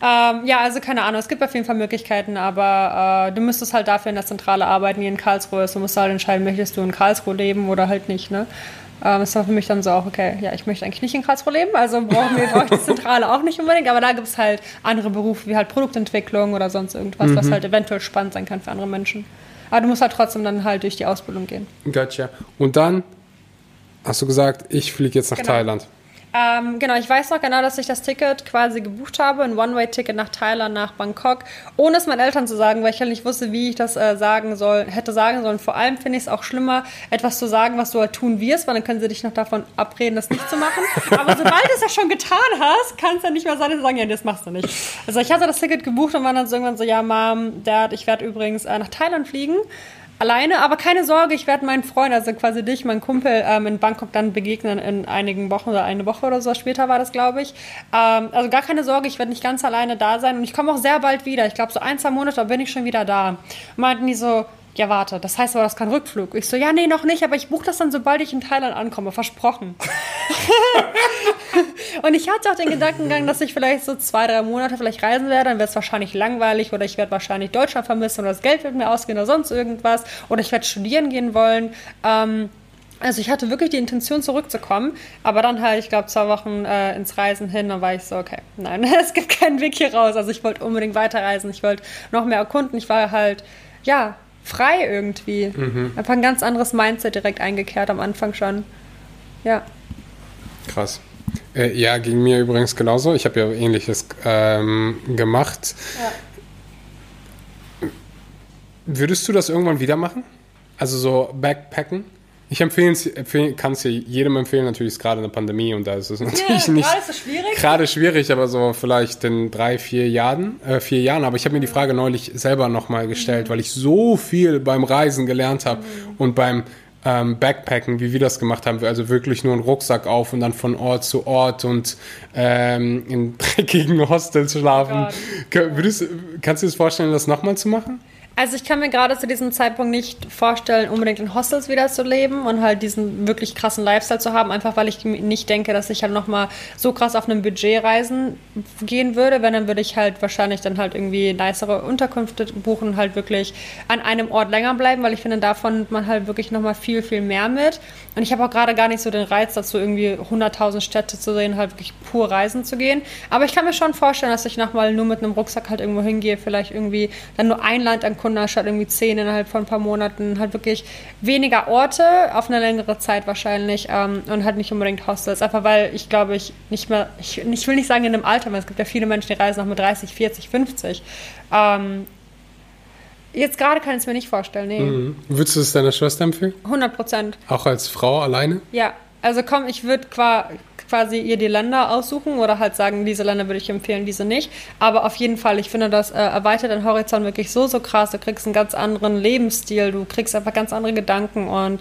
Ähm, ja, also keine Ahnung, es gibt auf jeden Fall Möglichkeiten, aber äh, du müsstest halt dafür in der Zentrale arbeiten, die in Karlsruhe ist. Du musst halt entscheiden, möchtest du in Karlsruhe leben oder halt nicht, ne? Ähm, das war für mich dann so auch, okay, ja, ich möchte eigentlich nicht in Karlsruhe leben, also brauchen wir brauche ich die Zentrale auch nicht unbedingt, aber da gibt es halt andere Berufe wie halt Produktentwicklung oder sonst irgendwas, mhm. was halt eventuell spannend sein kann für andere Menschen. Aber du musst halt trotzdem dann halt durch die Ausbildung gehen. Gotcha. Und dann hast du gesagt, ich fliege jetzt nach genau. Thailand. Ähm, genau, ich weiß noch genau, dass ich das Ticket quasi gebucht habe, ein One-Way-Ticket nach Thailand, nach Bangkok, ohne es meinen Eltern zu sagen, weil ich halt nicht wusste, wie ich das äh, sagen soll, hätte sagen sollen. Vor allem finde ich es auch schlimmer, etwas zu sagen, was du halt tun wirst, weil dann können sie dich noch davon abreden, das nicht zu machen. [LAUGHS] Aber sobald du es ja schon getan hast, kann es ja nicht mehr sein, dass sie sagen, ja, das machst du nicht. Also ich hatte das Ticket gebucht und war dann so irgendwann so, ja, Mom, Dad, ich werde übrigens äh, nach Thailand fliegen alleine, aber keine Sorge, ich werde meinen Freund, also quasi dich, meinen Kumpel ähm, in Bangkok dann begegnen in einigen Wochen oder eine Woche oder so später war das, glaube ich. Ähm, also gar keine Sorge, ich werde nicht ganz alleine da sein und ich komme auch sehr bald wieder. Ich glaube, so ein, zwei Monate bin ich schon wieder da. meinten die so, ja, warte, das heißt aber, das ist kein Rückflug. Ich so, ja, nee, noch nicht, aber ich buche das dann, sobald ich in Thailand ankomme, versprochen. [LAUGHS] und ich hatte auch den Gedankengang, dass ich vielleicht so zwei, drei Monate vielleicht reisen werde, dann wird es wahrscheinlich langweilig oder ich werde wahrscheinlich Deutschland vermissen oder das Geld wird mir ausgehen oder sonst irgendwas oder ich werde studieren gehen wollen. Ähm, also ich hatte wirklich die Intention zurückzukommen, aber dann halt, ich glaube, zwei Wochen äh, ins Reisen hin, dann war ich so, okay, nein, [LAUGHS] es gibt keinen Weg hier raus. Also ich wollte unbedingt weiterreisen, ich wollte noch mehr erkunden. Ich war halt, ja, frei irgendwie. Mhm. Einfach ein ganz anderes Mindset direkt eingekehrt am Anfang schon. Ja. Krass. Äh, ja, ging mir übrigens genauso. Ich habe ja ähnliches ähm, gemacht. Ja. Würdest du das irgendwann wieder machen? Also so Backpacken? Ich empfehle, kann es jedem empfehlen. Natürlich ist gerade eine Pandemie und da ist es natürlich ja, nicht so schwierig. gerade schwierig, aber so vielleicht in drei, vier Jahren. Äh, vier Jahren. Aber ich habe mir die Frage neulich selber nochmal gestellt, mhm. weil ich so viel beim Reisen gelernt habe mhm. und beim ähm, Backpacken, wie wir das gemacht haben. Also wirklich nur einen Rucksack auf und dann von Ort zu Ort und ähm, in [LAUGHS] dreckigen Hostels schlafen. Oh Würdest, kannst du dir das vorstellen, das nochmal zu machen? Also ich kann mir gerade zu diesem Zeitpunkt nicht vorstellen, unbedingt in Hostels wieder zu leben und halt diesen wirklich krassen Lifestyle zu haben, einfach weil ich nicht denke, dass ich halt nochmal so krass auf einem Budget reisen gehen würde. Wenn, dann würde ich halt wahrscheinlich dann halt irgendwie nicere Unterkünfte buchen, halt wirklich an einem Ort länger bleiben, weil ich finde, davon nimmt man halt wirklich nochmal viel, viel mehr mit. Und ich habe auch gerade gar nicht so den Reiz dazu, irgendwie 100.000 Städte zu sehen, halt wirklich pur reisen zu gehen. Aber ich kann mir schon vorstellen, dass ich nochmal nur mit einem Rucksack halt irgendwo hingehe, vielleicht irgendwie dann nur ein Land ankunde 500 statt irgendwie 10 innerhalb von ein paar Monaten. Hat wirklich weniger Orte auf eine längere Zeit wahrscheinlich ähm, und hat nicht unbedingt Hostels. Einfach weil ich glaube, ich nicht mehr, ich, ich will nicht sagen in einem Alter, weil es gibt ja viele Menschen, die reisen noch mit 30, 40, 50. Ähm, Jetzt gerade kann ich es mir nicht vorstellen, nee. Mhm. Würdest du es deiner Schwester empfehlen? 100 Prozent. Auch als Frau alleine? Ja, also komm, ich würde quasi ihr die Länder aussuchen oder halt sagen, diese Länder würde ich empfehlen, diese nicht. Aber auf jeden Fall, ich finde, das äh, erweitert den Horizont wirklich so, so krass. Du kriegst einen ganz anderen Lebensstil, du kriegst einfach ganz andere Gedanken und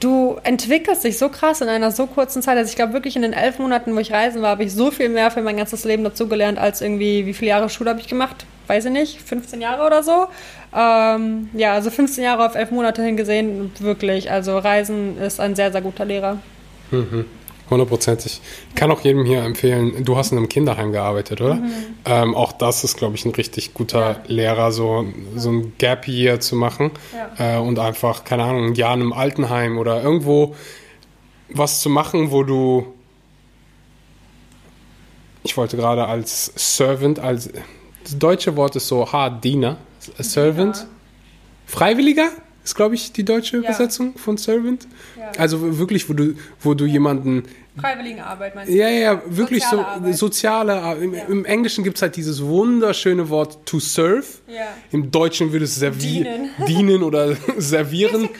du entwickelst dich so krass in einer so kurzen Zeit. Also ich glaube wirklich in den elf Monaten, wo ich reisen war, habe ich so viel mehr für mein ganzes Leben dazugelernt, als irgendwie, wie viele Jahre Schule habe ich gemacht? Weiß ich nicht, 15 Jahre oder so. Ähm, ja, also 15 Jahre auf elf Monate hingesehen, wirklich. Also Reisen ist ein sehr, sehr guter Lehrer. Mhm. Hundertprozentig. Ich kann auch jedem hier empfehlen, du hast in einem Kinderheim gearbeitet, oder? Mhm. Ähm, auch das ist, glaube ich, ein richtig guter ja. Lehrer, so, so ein Gap Year zu machen ja. äh, und einfach, keine Ahnung, ein Jahr in einem Altenheim oder irgendwo was zu machen, wo du, ich wollte gerade als Servant, als, das deutsche Wort ist so hart, Diener, Servant, ja. Freiwilliger? Ist, glaube ich, die deutsche ja. Übersetzung von Servant. Ja. Also wirklich, wo du, wo du jemanden. Freiwilligenarbeit meinst du? Ja, ja, wirklich soziale so Arbeit. soziale Im, ja. Im, Englischen gibt es halt dieses wunderschöne Wort to serve. Ja. Im Deutschen würde es servieren, dienen. [LAUGHS] dienen oder [LAUGHS] servieren.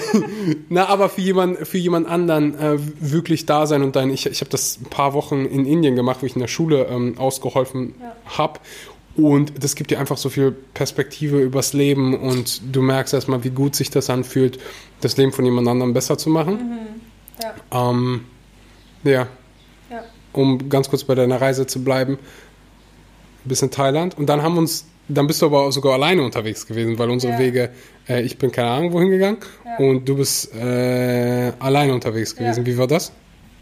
[LAUGHS] Na, aber für jemand, für jemand anderen äh, wirklich da sein und dann, ich, ich habe das ein paar Wochen in Indien gemacht, wo ich in der Schule ähm, ausgeholfen habe. Und das gibt dir einfach so viel Perspektive übers Leben und du merkst erstmal, wie gut sich das anfühlt, das Leben von jemand anderem besser zu machen. Mhm. Ja. Ähm, ja. ja. Um ganz kurz bei deiner Reise zu bleiben, bis in Thailand. Und dann haben uns, dann bist du aber sogar alleine unterwegs gewesen, weil unsere ja. Wege, äh, ich bin keine Ahnung wohin gegangen und du bist äh, alleine unterwegs gewesen. Wie war das?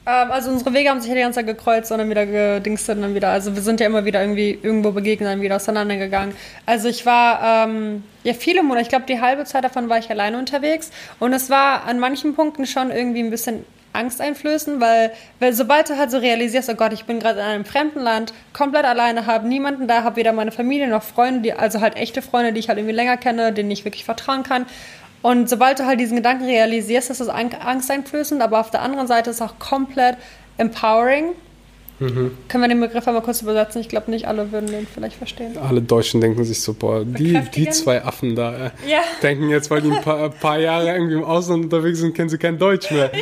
Ähm, also unsere Wege haben sich ja die ganze Zeit gekreuzt und dann wieder gedingst und dann wieder. Also wir sind ja immer wieder irgendwie irgendwo begegnet, dann wieder auseinandergegangen. Also ich war ähm, ja viele Monate, ich glaube die halbe Zeit davon war ich alleine unterwegs und es war an manchen Punkten schon irgendwie ein bisschen angsteinflößend, weil, weil sobald du halt so realisierst, oh Gott, ich bin gerade in einem fremden Land, komplett alleine, habe niemanden da, habe weder meine Familie noch Freunde, die, also halt echte Freunde, die ich halt irgendwie länger kenne, denen ich wirklich vertrauen kann. Und sobald du halt diesen Gedanken realisierst, ist das angsteinflößend, aber auf der anderen Seite ist es auch komplett empowering. Mhm. Können wir den Begriff einmal kurz übersetzen? Ich glaube, nicht alle würden den vielleicht verstehen. Alle Deutschen denken sich so, boah, die, die zwei Affen da äh, ja. denken jetzt, weil die ein paar, paar, Jahre irgendwie im Ausland unterwegs sind, kennen sie kein Deutsch mehr.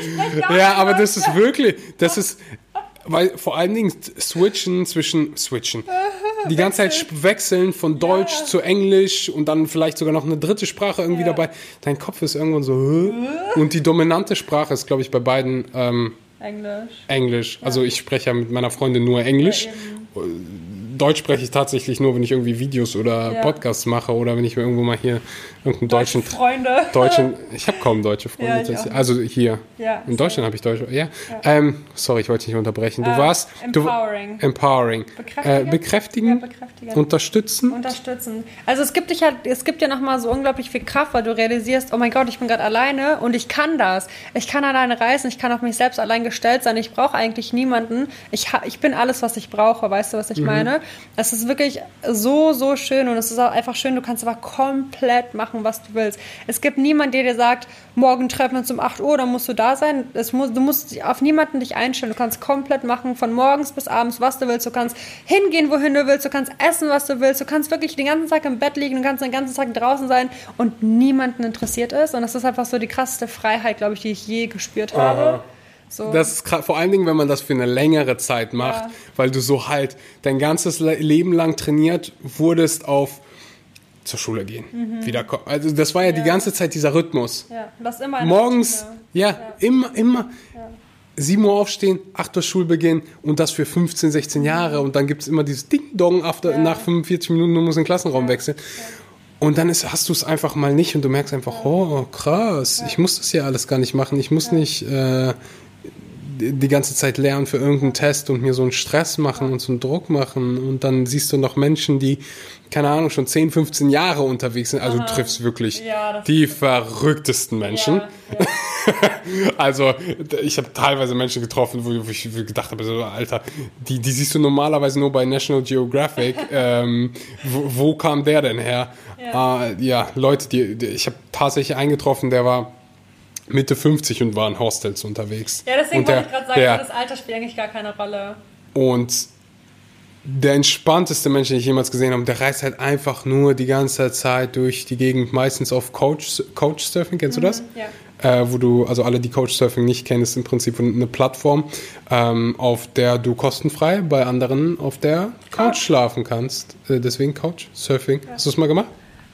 ja, aber das ist wirklich, das ist, weil vor allen Dingen switchen zwischen, switchen, die ganze Zeit wechseln von Deutsch ja. zu Englisch und dann vielleicht sogar noch eine dritte Sprache irgendwie ja. dabei. Dein Kopf ist irgendwann so, und die dominante Sprache ist, glaube ich, bei beiden ähm, Englisch. Englisch. Also ich spreche ja mit meiner Freundin nur Englisch. Deutsch spreche ich tatsächlich nur, wenn ich irgendwie Videos oder ja. Podcasts mache oder wenn ich mir irgendwo mal hier irgendeinen deutschen Freunde. Deutschen, ich habe kaum deutsche Freunde. Ja, also hier. Ja, in Deutschland habe ich Deutsche. Ja. Ähm, sorry, ich wollte dich nicht unterbrechen. Du uh, warst empowering. Du, empowering. Bekräftigen. Äh, bekräftigen, bekräftigen. Unterstützen. Unterstützen. Also es gibt dich halt, es gibt ja nochmal so unglaublich viel Kraft, weil du realisierst, oh mein Gott, ich bin gerade alleine und ich kann das. Ich kann alleine reisen, ich kann auf mich selbst allein gestellt sein. Ich brauche eigentlich niemanden. Ich, ich bin alles, was ich brauche. Weißt du, was ich mhm. meine? Es ist wirklich so, so schön und es ist auch einfach schön, du kannst aber komplett machen, was du willst. Es gibt niemanden, der dir sagt, morgen treffen wir uns um 8 Uhr, dann musst du da sein. Muss, du musst auf niemanden dich einstellen. Du kannst komplett machen, von morgens bis abends, was du willst. Du kannst hingehen, wohin du willst. Du kannst essen, was du willst. Du kannst wirklich den ganzen Tag im Bett liegen, du kannst den ganzen Tag draußen sein und niemanden interessiert ist. Und das ist einfach so die krasseste Freiheit, glaube ich, die ich je gespürt habe. Aha. So. Das ist vor allen Dingen, wenn man das für eine längere Zeit macht, Ja. weil du so halt dein ganzes Le Leben lang trainiert wurdest auf zur Schule gehen, wiederkommen. Also das war ja, die Mhm. Ja. ganze Zeit dieser Rhythmus. ja, das immer Morgens, Routine. ja, immer, immer. 7 Uhr aufstehen, 8 Uhr Schulbeginn und das für 15, 16 Jahre. Und dann gibt es immer dieses Ding-Dong Ja. nach 45 Minuten, du musst den Klassenraum wechseln. Und dann ist, hast du es einfach mal nicht und du merkst einfach, oh krass, ich muss das ja alles gar nicht machen. Ich muss nicht äh, die ganze Zeit lernen für irgendeinen Test und mir so einen Stress machen und so einen Druck machen. Und dann siehst du noch Menschen, die, keine Ahnung, schon 10, 15 Jahre unterwegs sind. Also du triffst wirklich Ja, die verrücktesten Menschen. Ja, [LAUGHS] ja. Also, ich habe teilweise Menschen getroffen, wo ich gedacht habe, so, Alter, die, die siehst du normalerweise nur bei National Geographic. [LAUGHS] ähm, wo, wo kam der denn her? Ja, äh, Leute, die, die ich habe tatsächlich eingetroffen, der war Mitte 50 und war in Hostels unterwegs. Ja, deswegen und wollte der, ich gerade sagen, der, das Alter spielt eigentlich gar keine Rolle. und der entspannteste Mensch, den ich jemals gesehen habe, der reist halt einfach nur die ganze Zeit durch die Gegend, meistens auf Coach, Couchsurfing, kennst du das? ja. Äh, wo du, also alle, die Couchsurfing nicht kennen, ist im Prinzip eine Plattform, ähm, auf der du kostenfrei bei anderen auf der Couch, schlafen kannst. Äh, deswegen Couchsurfing. Hast du es mal gemacht?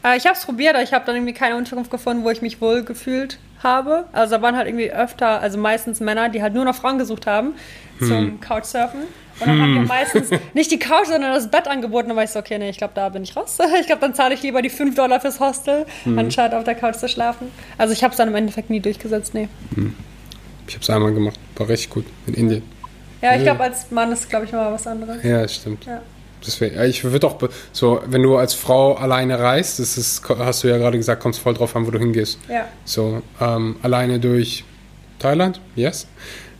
Äh, ich habe es probiert, aber ich habe dann irgendwie keine Unterkunft gefunden, wo ich mich wohl gefühlt habe. Also da waren halt irgendwie öfter, also meistens Männer, die halt nur noch Frauen gesucht haben zum Couchsurfen. Und dann haben wir meistens [LAUGHS] nicht die Couch, sondern das Bett angeboten. Da war ich so, okay, nee, ich glaube, da bin ich raus. [LAUGHS] Ich glaube, dann zahle ich lieber die 5 Dollar fürs Hostel, anstatt auf der Couch zu schlafen. Also ich habe es dann im Endeffekt nie durchgesetzt, nee. Ich habe es einmal gemacht. War richtig gut. In Indien. Ja, ich glaube, als Mann ist, glaube ich, mal was anderes. Ja, stimmt. Ja. Deswegen, ja, ich würde auch so, wenn du als Frau alleine reist, das ist, hast du ja gerade gesagt, kommt es voll drauf an, wo du hingehst. Ja. So, ähm, alleine durch Thailand, yes.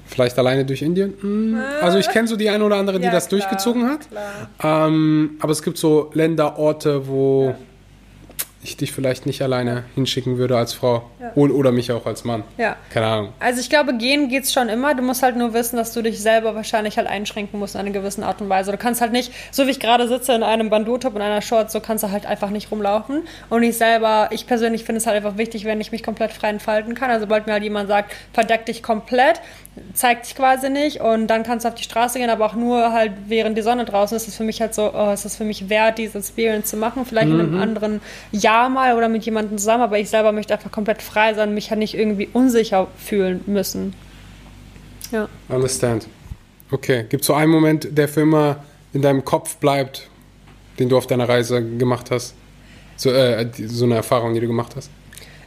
Vielleicht alleine durch Indien. Hm. Also ich kenne so die eine oder andere, die Ja, das klar, durchgezogen hat. Ähm, aber es gibt so Länder, Orte, wo ich dich vielleicht nicht alleine hinschicken würde als Frau. Ja. Oder mich auch als Mann. Ja. Keine Ahnung. Also ich glaube, gehen geht's schon immer. Du musst halt nur wissen, dass du dich selber wahrscheinlich halt einschränken musst in einer gewissen Art und Weise. Du kannst halt nicht, so wie ich gerade sitze in einem Bandotop und einer Shorts, so kannst du halt einfach nicht rumlaufen. Und ich selber, ich persönlich finde es halt einfach wichtig, wenn ich mich komplett frei entfalten kann. Also sobald mir halt jemand sagt, verdeck dich komplett, zeig dich quasi nicht und dann kannst du auf die Straße gehen, aber auch nur halt während die Sonne draußen ist. Es für mich halt so, oh, es ist für mich wert, diese Experience zu machen. Vielleicht in einem anderen Jahr mal oder mit jemandem zusammen, aber ich selber möchte einfach komplett frei sein, mich halt nicht irgendwie unsicher fühlen müssen. Ja. Understand. Okay. Gibt es so einen Moment, der für immer in deinem Kopf bleibt, den du auf deiner Reise gemacht hast? So, äh, so eine Erfahrung, die du gemacht hast?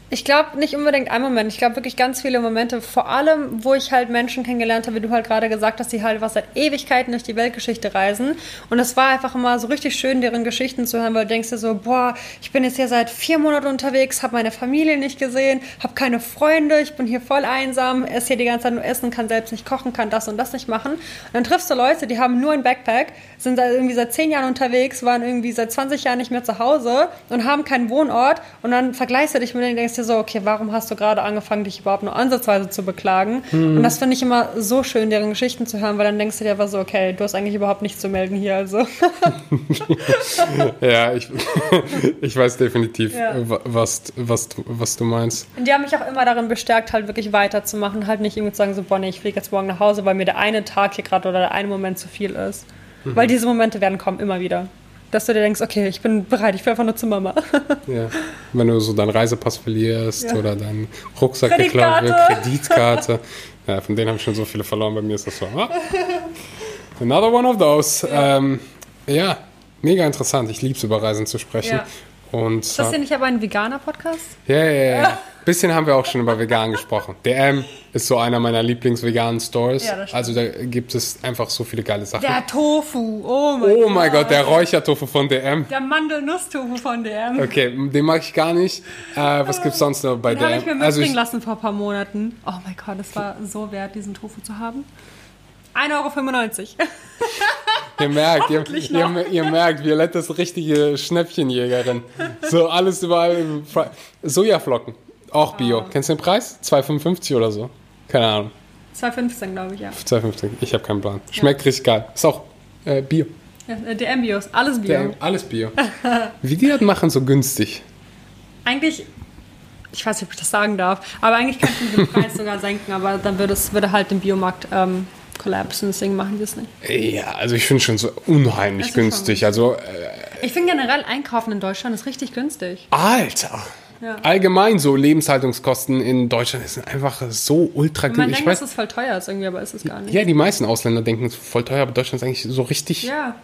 Ich glaube nicht unbedingt ein Moment. Ich glaube wirklich ganz viele Momente. Vor allem, wo ich halt Menschen kennengelernt habe, wie du halt gerade gesagt hast, die halt was seit Ewigkeiten durch die Weltgeschichte reisen. Und es war einfach immer so richtig schön, deren Geschichten zu hören, weil du denkst dir so, boah, ich bin jetzt hier seit vier Monaten unterwegs, habe meine Familie nicht gesehen, habe keine Freunde, ich bin hier voll einsam, esse hier die ganze Zeit nur essen, kann selbst nicht kochen, kann das und das nicht machen. Und dann triffst du Leute, die haben nur ein Backpack, sind irgendwie seit zehn Jahren unterwegs, waren irgendwie seit 20 Jahren nicht mehr zu Hause und haben keinen Wohnort. Und dann vergleichst du dich mit denen und denkst dir so, okay, warum hast du gerade angefangen, dich überhaupt nur ansatzweise zu beklagen? Und das finde ich immer so schön, deren Geschichten zu hören, weil dann denkst du dir einfach so, okay, du hast eigentlich überhaupt nichts zu melden hier. Also [LAUGHS] Ja, ich, [LAUGHS] ich weiß definitiv, Ja. wa- was, was, du- was du meinst. Und die haben mich auch immer darin bestärkt, halt wirklich weiterzumachen, halt nicht irgendwie zu sagen, so, boah, nee, ich fliege jetzt morgen nach Hause, weil mir der eine Tag hier gerade oder der eine Moment zu viel ist. Weil diese Momente werden kommen, immer wieder. Dass du dir denkst, okay, ich bin bereit, ich will einfach nur zur Mama. [LAUGHS] Ja. Wenn du so deinen Reisepass verlierst Ja. oder deinen Rucksack geklaut wird, Kreditkarte. Kreditkarte. Ja, von denen habe ich schon so viele verloren. Bei mir ist das so. Ah, another one of those. Ja, ähm, ja mega interessant. Ich liebe es, über Reisen zu sprechen. Und Ist das hier nicht aber ein veganer Podcast? ja, ja, ja. [LAUGHS] Bisschen haben wir auch schon über vegan gesprochen. DM ist so einer meiner Lieblings-veganen Stores. Ja, das also da gibt es einfach so viele geile Sachen. Der Tofu, oh mein oh mein Gott, der Räuchertofu von DM. Der Mandelnuss-Tofu von DM. Okay, den mag ich gar nicht. Äh, was gibt's sonst noch bei Den habe ich mir DM? Also mitbringen ich, lassen vor ein paar Monaten. Oh mein Gott, es war so wert, diesen Tofu zu haben. 1,95 Euro. [LAUGHS] Ihr merkt, ihr, ihr, ihr merkt, Violetta ist richtige Schnäppchenjägerin. So alles überall. Sojaflocken, auch Bio. Kennst du den Preis? 2,55 oder so. Keine Ahnung. 2,15 glaube ich, ja. 2,50. Ich habe keinen Plan. Schmeckt richtig geil. Ist auch äh, Bio. ja äh, DM-Bios, alles Bio. Ja, alles Bio. [LAUGHS] Wie die das machen, so günstig. Eigentlich, ich weiß nicht, ob ich das sagen darf, aber eigentlich könnten wir den Preis [LAUGHS] sogar senken, aber dann würde es würde halt den Biomarkt ähm, kollapsen, deswegen machen wir es nicht. Ja, also ich finde schon so unheimlich ist schon günstig. Also, äh, Ich finde generell Einkaufen in Deutschland ist richtig günstig. Alter. Ja. Allgemein so Lebenshaltungskosten in Deutschland sind einfach so ultra Man günstig. Ich denkt, dass es voll teuer ist irgendwie, aber ist es gar nicht. ja, die meisten Ausländer denken, es ist voll teuer, aber Deutschland ist eigentlich so richtig, Ja.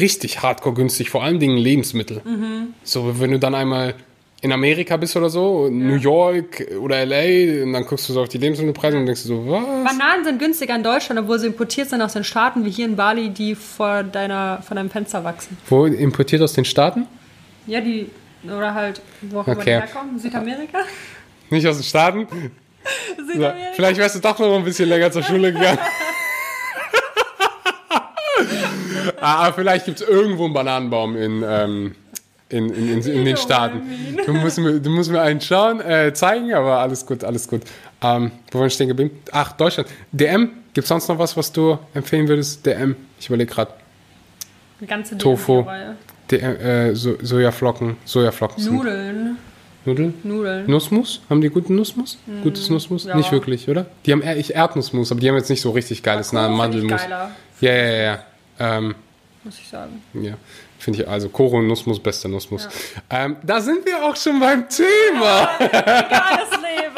richtig hardcore günstig. Vor allen Dingen Lebensmittel. Mhm. So, wenn du dann einmal in Amerika bist oder so, New York oder LA, und dann guckst du so auf die Lebensmittelpreise und denkst du so, was? Bananen sind günstiger in Deutschland, obwohl sie importiert sind aus den Staaten, wie hier in Bali, die vor, deiner, vor deinem Fenster wachsen. Wo importiert aus den Staaten? Ja, die, oder halt, wo auch immer die Okay. herkommen. Südamerika? [LAUGHS] Nicht aus den Staaten? Ja, Südamerika? vielleicht wärst du doch noch ein bisschen länger zur Schule gegangen. [LAUGHS] ah, aber vielleicht gibt es irgendwo einen Bananenbaum in, ähm, in, in, in, in den Staaten. Du musst mir, du musst mir einen schauen, äh, zeigen, aber alles gut, alles gut. Ähm, wo waren wir stehen geblieben? Ach, Deutschland. DM, gibt es sonst noch was, was du empfehlen würdest? DM, ich überlege gerade. Eine ganze Tofu. DM-Reihe. DM, äh, so, Sojaflocken, Sojaflocken. Nudeln. Nudeln? Nudeln. Nussmus? Haben die guten Nussmus? Gutes Nussmus? ja. Nicht wirklich, oder? Die haben eher ich Erdnussmus, aber die haben jetzt nicht so richtig geiles Koro Na- find ich Mandelmus. ja, ja. ja. Ähm, muss ich sagen. ja. Finde ich, also Koro Nussmus, bester Nussmus. Ähm, da sind wir auch schon beim Thema. Geiles Leben.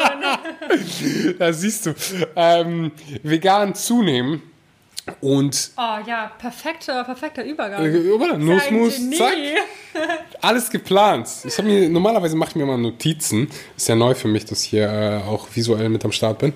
[LAUGHS] Da siehst du. Ähm, vegan zunehmen und Oh ja, perfekter, perfekter Übergang. äh, oder? Nussmus, zack. Alles geplant. Ich habe mir normalerweise mache ich mir immer Notizen. Ist ja neu für mich, dass ich hier äh, auch visuell mit am Start bin.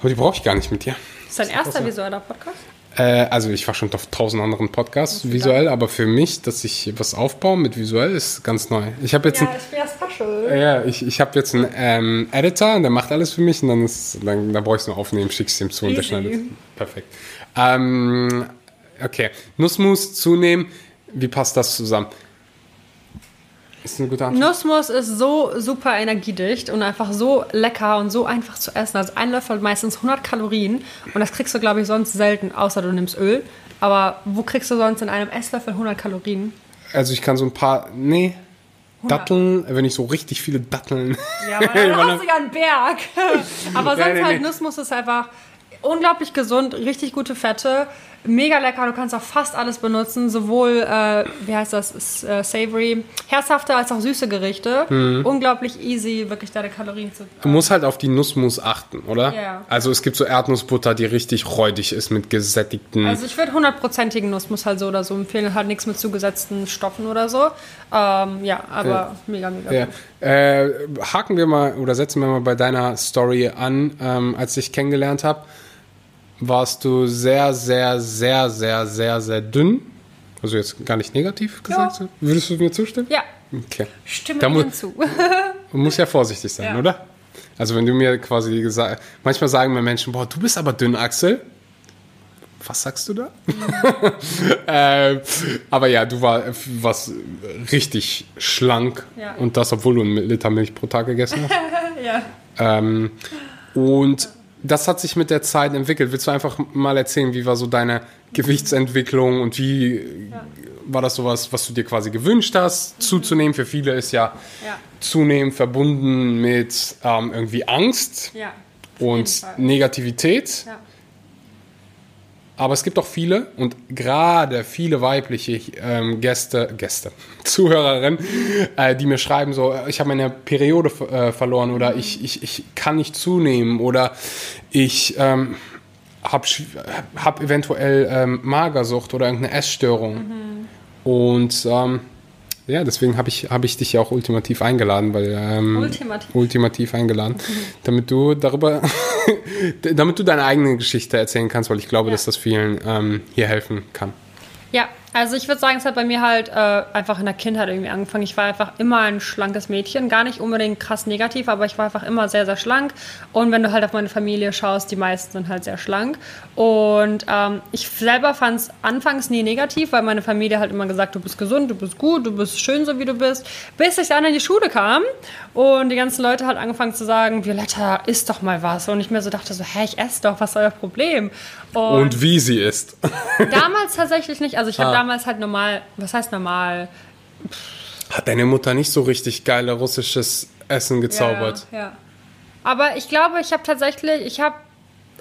Aber die brauche ich gar nicht mit dir. Ist dein erster visueller Podcast? Äh, also ich war schon auf tausend anderen Podcasts visuell, aber für mich, dass ich was aufbaue mit visuell, ist ganz neu. Ich habe jetzt Ja, ein, ich bin ja special. ja, ich, ich habe jetzt einen ähm, Editor und der macht alles für mich und dann ist, dann, da brauche ich es nur aufnehmen, schickst ihm zu und der Easy. schneidet. Perfekt. Ähm, okay, Nussmus zunehmen, wie passt das zusammen? Ist eine gute Antwort. Nussmus ist so super energiedicht und einfach so lecker und so einfach zu essen. Also ein Löffel hat meistens 100 Kalorien und das kriegst du, glaube ich, sonst selten, außer du nimmst Öl. Aber wo kriegst du sonst in einem Esslöffel 100 Kalorien? Also ich kann so ein paar, nee, Datteln, wenn ich so richtig viele Datteln. Ja, [LAUGHS] aber dann hast du ja einen Berg. [LAUGHS] aber sonst Nee, nee, halt nee. Nussmus ist einfach unglaublich gesund, richtig gute Fette, mega lecker. Du kannst auch fast alles benutzen, sowohl, äh, wie heißt das, ist, äh, savory, herzhafte als auch süße Gerichte. Mhm. Unglaublich easy, wirklich deine Kalorien zu. Du musst halt auf die Nussmus achten, oder? Ja. Also es gibt so Erdnussbutter, die richtig räudig ist mit gesättigten. Also ich würde hundertprozentigen Nussmus halt so oder so empfehlen, halt nichts mit zugesetzten Stoffen oder so. Ähm, ja, aber mega, mega ja. äh, haken wir mal oder setzen wir mal bei deiner Story an. Ähm, als ich dich kennengelernt habe, warst du sehr, sehr, sehr, sehr, sehr, sehr dünn. Also jetzt gar nicht negativ gesagt. Ja. Würdest du mir zustimmen? Ja, Okay. stimme Da mu- zu. Man [LAUGHS] muss ja vorsichtig sein, Ja. oder? Also wenn du mir quasi gesagt, manchmal sagen mir Menschen, boah, du bist aber dünn, Axel. Was sagst du da? [LAUGHS] äh, aber ja, du war, warst richtig schlank Ja. und das, obwohl du einen Liter Milch pro Tag gegessen hast. [LAUGHS] ja. ähm, und das hat sich mit der Zeit entwickelt. Willst du einfach mal erzählen, wie war so deine Gewichtsentwicklung und wie war das sowas, was du dir quasi gewünscht hast, zuzunehmen? Für viele ist ja, Ja. zunehmen verbunden mit ähm, irgendwie Angst Ja. und. Negativität. Ja. Aber es gibt auch viele und gerade viele weibliche ähm, Gäste, Gäste, [LAUGHS] Zuhörerinnen, äh, die mir schreiben so, ich habe meine Periode äh, verloren oder ich, ich, ich kann nicht zunehmen oder ich ähm, habe hab eventuell ähm, Magersucht oder irgendeine Essstörung. Und ähm, ja, deswegen habe ich, hab ich dich ja auch ultimativ eingeladen, weil ähm, Ultimativ. ultimativ eingeladen, [LAUGHS] damit du darüber, [LAUGHS] damit du deine eigene Geschichte erzählen kannst, weil ich glaube, Ja. dass das vielen ähm, hier helfen kann. Ja, Also ich würde sagen, es hat bei mir halt äh, einfach in der Kindheit irgendwie angefangen. Ich war einfach immer ein schlankes Mädchen, gar nicht unbedingt krass negativ, aber ich war einfach immer sehr, sehr schlank. Und wenn du halt auf meine Familie schaust, die meisten sind halt sehr schlank. Und ähm, ich selber fand es anfangs nie negativ, weil meine Familie halt immer gesagt, du bist gesund, du bist gut, du bist schön so wie du bist, bis ich dann in die Schule kam und die ganzen Leute halt angefangen zu sagen, Violetta, isst doch mal was. Und ich mir so dachte so, hä, ich esse doch, was ist euer Problem? Und, und wie sie isst. damals tatsächlich nicht. Also ich habe ah. Damals halt normal, was heißt normal? Pff. Hat deine Mutter nicht so richtig geile russisches Essen gezaubert? Ja, ja. Aber ich glaube, ich habe tatsächlich, ich habe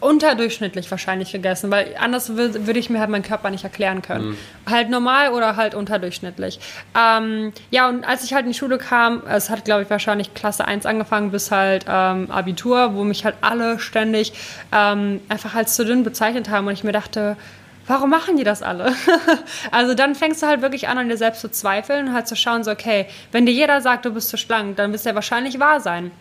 unterdurchschnittlich wahrscheinlich gegessen, weil anders würde würd ich mir halt meinen Körper nicht erklären können. Mhm. Halt normal oder halt unterdurchschnittlich. Ähm, ja, und als ich halt in die Schule kam, es hat, glaube ich, wahrscheinlich Klasse 1 angefangen bis halt ähm, Abitur, wo mich halt alle ständig ähm, einfach als zu dünn bezeichnet haben und ich mir dachte, warum machen die das alle? [LAUGHS] also dann fängst du halt wirklich an, an dir selbst zu zweifeln und halt zu schauen, so, okay, wenn dir jeder sagt, du bist zu schlank, dann wird es ja wahrscheinlich wahr sein.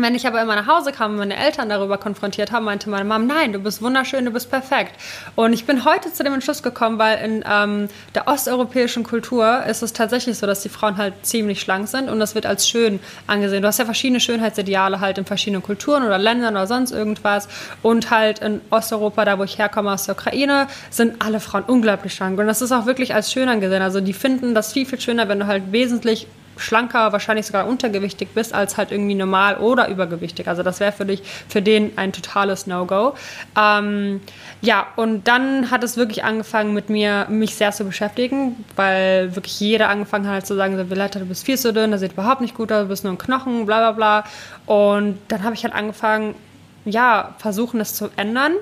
Wenn ich aber immer nach Hause kam und meine Eltern darüber konfrontiert haben, meinte meine Mom, nein, du bist wunderschön, du bist perfekt. Und ich bin heute zu dem Entschluss gekommen, weil in ähm, der osteuropäischen Kultur ist es tatsächlich so, dass die Frauen halt ziemlich schlank sind und das wird als schön angesehen. Du hast ja verschiedene Schönheitsideale halt in verschiedenen Kulturen oder Ländern oder sonst irgendwas. Und halt in Osteuropa, da wo ich herkomme aus der Ukraine, sind alle Frauen unglaublich schlank. Und das ist auch wirklich als schön angesehen. Also die finden das viel, viel schöner, wenn du halt wesentlich schlanker, wahrscheinlich sogar untergewichtig bist, als halt irgendwie normal oder übergewichtig. Also das wäre für dich, für den ein totales No-Go. Ähm, ja, und dann hat es wirklich angefangen mit mir, mich sehr zu beschäftigen, weil wirklich jeder angefangen hat zu sagen, so, Violetta, du bist viel zu dünn, das sieht überhaupt nicht gut aus, du bist nur ein Knochen, bla bla bla. Und dann habe ich halt angefangen, ja, versuchen, das zu ändern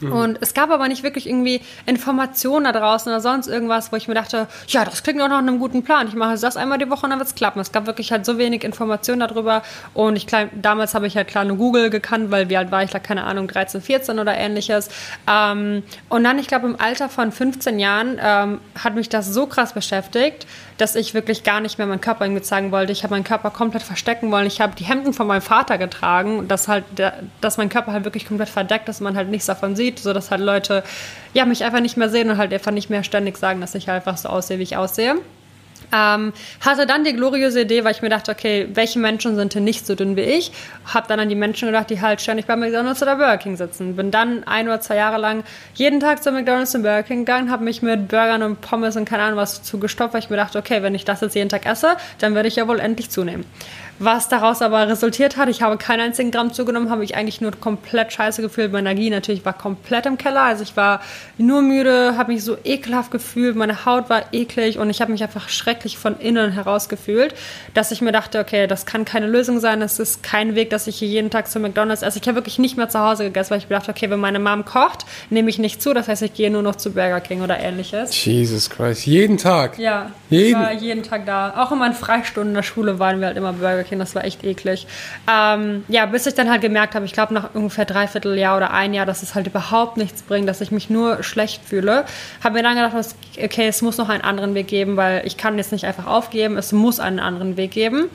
Mhm. Und es gab aber nicht wirklich irgendwie Informationen da draußen oder sonst irgendwas, wo ich mir dachte, ja, das klingt doch nach einem guten Plan. Ich mache das einmal die Woche und dann wird es klappen. Es gab wirklich halt so wenig Informationen darüber. Und ich damals habe ich halt klar nur Google gekannt, weil wie alt war ich da, keine Ahnung, 13, 14 oder ähnliches. Ähm, und dann, ich glaube, im Alter von 15 Jahren ähm, hat mich das so krass beschäftigt, dass ich wirklich gar nicht mehr meinen Körper irgendwie zeigen wollte. Ich habe meinen Körper komplett verstecken wollen. Ich habe die Hemden von meinem Vater getragen, dass halt, dass mein Körper halt wirklich komplett verdeckt, dass man halt nichts davon sieht, sodass halt Leute ja mich einfach nicht mehr sehen und halt einfach nicht mehr ständig sagen, dass ich halt einfach so aussehe, wie ich aussehe. Ähm, hatte dann die gloriose Idee, weil ich mir dachte, okay, welche Menschen sind denn nicht so dünn wie ich? Hab dann an die Menschen gedacht, die halt ständig bei McDonalds oder Burger King sitzen. Bin dann ein oder zwei Jahre lang jeden Tag zu McDonalds und Burger King gegangen, habe mich mit Burgern und Pommes und keine Ahnung was zugestopft, weil ich mir dachte, okay, wenn ich das jetzt jeden Tag esse, dann werde ich ja wohl endlich zunehmen. Was daraus aber resultiert hat, ich habe keinen einzigen Gramm zugenommen, habe ich eigentlich nur komplett scheiße gefühlt. Meine Energie natürlich war komplett im Keller. Also ich war nur müde, habe mich so ekelhaft gefühlt, meine Haut war eklig und ich habe mich einfach schrecklich von innen heraus gefühlt, dass ich mir dachte, okay, das kann keine Lösung sein, das ist kein Weg, dass ich hier jeden Tag zu McDonalds esse. Ich habe wirklich nicht mehr zu Hause gegessen, weil ich mir dachte, okay, wenn meine Mom kocht, nehme ich nicht zu, das heißt, ich gehe nur noch zu Burger King oder ähnliches. Jesus Christ, jeden Tag? Ja, jeden? ich war jeden Tag da. Auch in meinen Freistunden in der Schule waren wir halt immer Burger King. King, das war echt eklig. Ähm, ja, bis ich dann halt gemerkt habe, ich glaube nach ungefähr dreiviertel Jahr oder ein Jahr, dass es halt überhaupt nichts bringt, dass ich mich nur schlecht fühle, habe mir dann gedacht, okay, es muss noch einen anderen Weg geben, weil ich kann jetzt nicht einfach aufgeben, es muss einen anderen Weg geben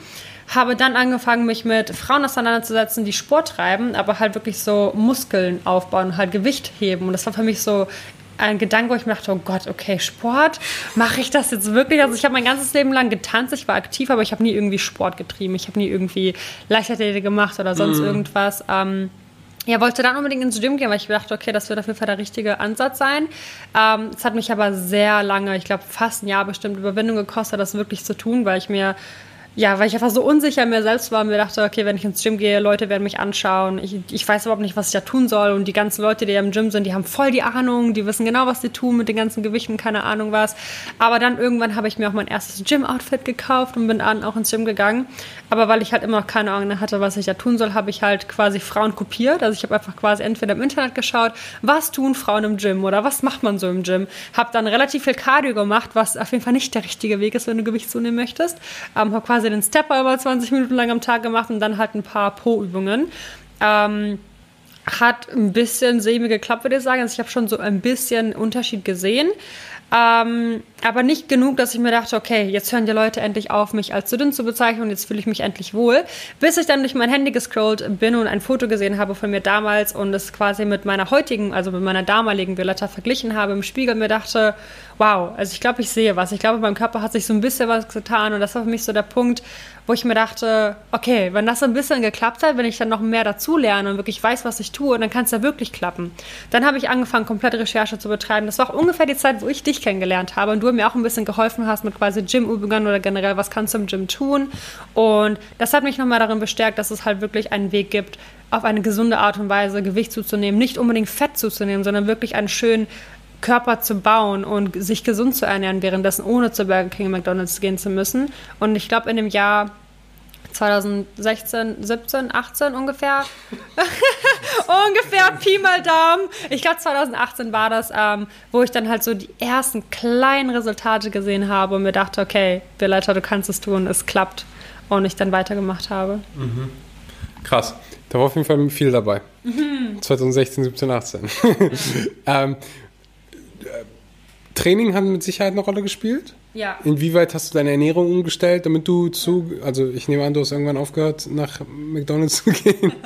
habe dann angefangen, mich mit Frauen auseinanderzusetzen, die Sport treiben, aber halt wirklich so Muskeln aufbauen, halt Gewicht heben. Und das war für mich so ein Gedanke, wo ich mir dachte, oh Gott, okay, Sport, mache ich das jetzt wirklich? Also ich habe mein ganzes Leben lang getanzt, ich war aktiv, aber ich habe nie irgendwie Sport getrieben. Ich habe nie irgendwie Leichtathletik gemacht oder sonst mm. irgendwas. Ähm, ja, wollte dann unbedingt ins Gym gehen, weil ich dachte, okay, das wird auf jeden Fall der richtige Ansatz sein. Ähm, es hat mich aber sehr lange, ich glaube fast ein Jahr bestimmt Überwindung gekostet, das wirklich zu tun, weil ich mir ja, weil ich einfach so unsicher mir selbst war und mir dachte, okay, wenn ich ins Gym gehe, Leute werden mich anschauen. Ich, ich weiß überhaupt nicht, was ich da tun soll. Und die ganzen Leute, die ja im Gym sind, die haben voll die Ahnung, die wissen genau, was sie tun mit den ganzen Gewichten, keine Ahnung was. Aber dann irgendwann habe ich mir auch mein erstes Gym-Outfit gekauft und bin dann auch ins Gym gegangen. Aber weil ich halt immer noch keine Ahnung hatte, was ich da tun soll, habe ich halt quasi Frauen kopiert. Also ich habe einfach quasi entweder im Internet geschaut, was tun Frauen im Gym oder was macht man so im Gym. Habe dann relativ viel Cardio gemacht, was auf jeden Fall nicht der richtige Weg ist, wenn du Gewicht zunehmen möchtest. Ähm, habe quasi den Stepper über 20 Minuten lang am Tag gemacht und dann halt ein paar Po-Übungen. Ähm, hat ein bisschen semi geklappt, würde ich sagen. Also ich habe schon so ein bisschen Unterschied gesehen. Ähm, aber nicht genug, dass ich mir dachte, okay, jetzt hören die Leute endlich auf, mich als zu dünn zu bezeichnen und jetzt fühle ich mich endlich wohl. Bis ich dann durch mein Handy gescrollt bin und ein Foto gesehen habe von mir damals und es quasi mit meiner heutigen, also mit meiner damaligen Violetta verglichen habe im Spiegel und mir dachte, wow, also ich glaube, ich sehe was. Ich glaube, beim Körper hat sich so ein bisschen was getan und das war für mich so der Punkt, wo ich mir dachte, okay, wenn das ein bisschen geklappt hat, wenn ich dann noch mehr dazu lerne und wirklich weiß, was ich tue, dann kann es ja wirklich klappen. Dann habe ich angefangen, komplette Recherche zu betreiben. Das war auch ungefähr die Zeit, wo ich dich kennengelernt habe und du mir auch ein bisschen geholfen hast mit quasi Gym-Übungen oder generell, was kannst du im Gym tun. Und das hat mich nochmal darin bestärkt, dass es halt wirklich einen Weg gibt, auf eine gesunde Art und Weise Gewicht zuzunehmen, nicht unbedingt Fett zuzunehmen, sondern wirklich einen schönen Körper zu bauen und sich gesund zu ernähren, währenddessen ohne zu Burger King und McDonalds gehen zu müssen. Und ich glaube, in dem Jahr 2016, 17, 18 ungefähr. [LAUGHS] ungefähr Pi mal Daumen. Ich glaube 2018 war das, ähm, wo ich dann halt so die ersten kleinen Resultate gesehen habe und mir dachte, okay, Violetta, du kannst es tun, es klappt. Und ich dann weitergemacht habe. Mhm. Krass. Da war auf jeden Fall viel dabei. Mhm. 2016, 17, 18. ähm, Training hat mit Sicherheit eine Rolle gespielt. Ja. Inwieweit hast du deine Ernährung umgestellt, damit du zu, also ich nehme an, du hast irgendwann aufgehört, nach McDonalds zu gehen. [LAUGHS]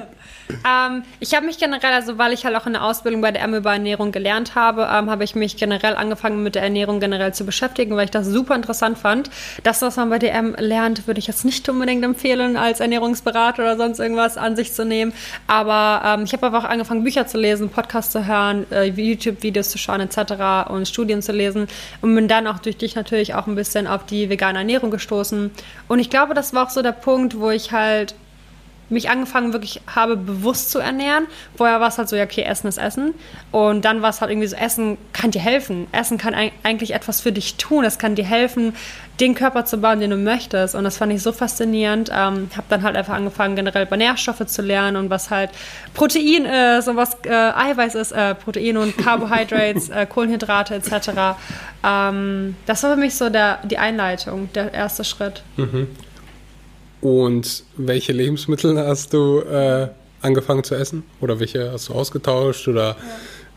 Ähm, ich habe mich generell, also weil ich halt auch in der Ausbildung bei der M über Ernährung gelernt habe, ähm, habe ich mich generell angefangen mit der Ernährung generell zu beschäftigen, weil ich das super interessant fand. Das, was man bei der M lernt, würde ich jetzt nicht unbedingt empfehlen, als Ernährungsberater oder sonst irgendwas an sich zu nehmen. Aber ähm, ich habe einfach angefangen, Bücher zu lesen, Podcasts zu hören, äh, YouTube-Videos zu schauen etc. und Studien zu lesen und bin dann auch durch dich natürlich auch ein bisschen auf die vegane Ernährung gestoßen. Und ich glaube, das war auch so der Punkt, wo ich halt mich angefangen wirklich habe, bewusst zu ernähren. Vorher war es halt so, ja, okay, Essen ist Essen. Und dann war es halt irgendwie so, Essen kann dir helfen. Essen kann eigentlich etwas für dich tun. Es kann dir helfen, den Körper zu bauen, den du möchtest. Und das fand ich so faszinierend. Ähm, habe dann halt einfach angefangen, generell über Nährstoffe zu lernen und was halt Protein ist und was äh, Eiweiß ist, äh, Protein und Carbohydrates, [LAUGHS] äh, Kohlenhydrate etc. Ähm, das war für mich so der, die Einleitung, der erste Schritt. Mhm. Und welche Lebensmittel hast du äh, angefangen zu essen? Oder welche hast du ausgetauscht? Oder ja.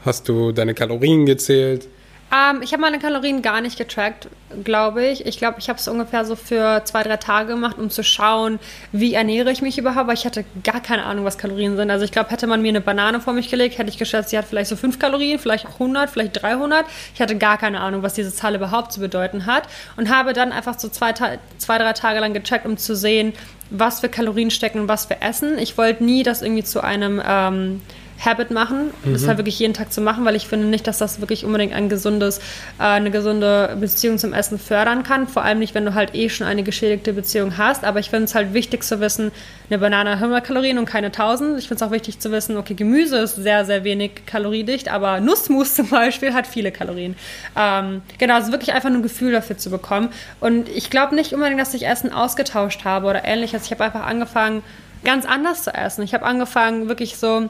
hast du deine Kalorien gezählt? Ähm, ich habe meine Kalorien gar nicht getrackt, glaube ich. Ich glaube, ich habe es ungefähr so für zwei, drei Tage gemacht, um zu schauen, wie ernähre ich mich überhaupt, weil ich hatte gar keine Ahnung, was Kalorien sind. Also ich glaube, hätte man mir eine Banane vor mich gelegt, hätte ich geschätzt, sie hat vielleicht so fünf Kalorien, vielleicht auch 100, vielleicht 300. Ich hatte gar keine Ahnung, was diese Zahl überhaupt zu bedeuten hat und habe dann einfach so zwei, zwei drei Tage lang gecheckt, um zu sehen, was für Kalorien stecken und was wir essen. Ich wollte nie das irgendwie zu einem... Ähm, Habit machen, mhm. das halt wirklich jeden Tag zu machen, weil ich finde nicht, dass das wirklich unbedingt ein gesundes, äh, eine gesunde Beziehung zum Essen fördern kann. Vor allem nicht, wenn du halt eh schon eine geschädigte Beziehung hast. Aber ich finde es halt wichtig zu wissen, eine Banane hat 100 Kalorien und keine 1000. Ich finde es auch wichtig zu wissen, okay, Gemüse ist sehr, sehr wenig kaloriedicht, aber Nussmus [LAUGHS] zum Beispiel hat viele Kalorien. Ähm, genau, also wirklich einfach nur ein Gefühl dafür zu bekommen. Und ich glaube nicht unbedingt, dass ich Essen ausgetauscht habe oder ähnliches. Ich habe einfach angefangen, ganz anders zu essen. Ich habe angefangen, wirklich so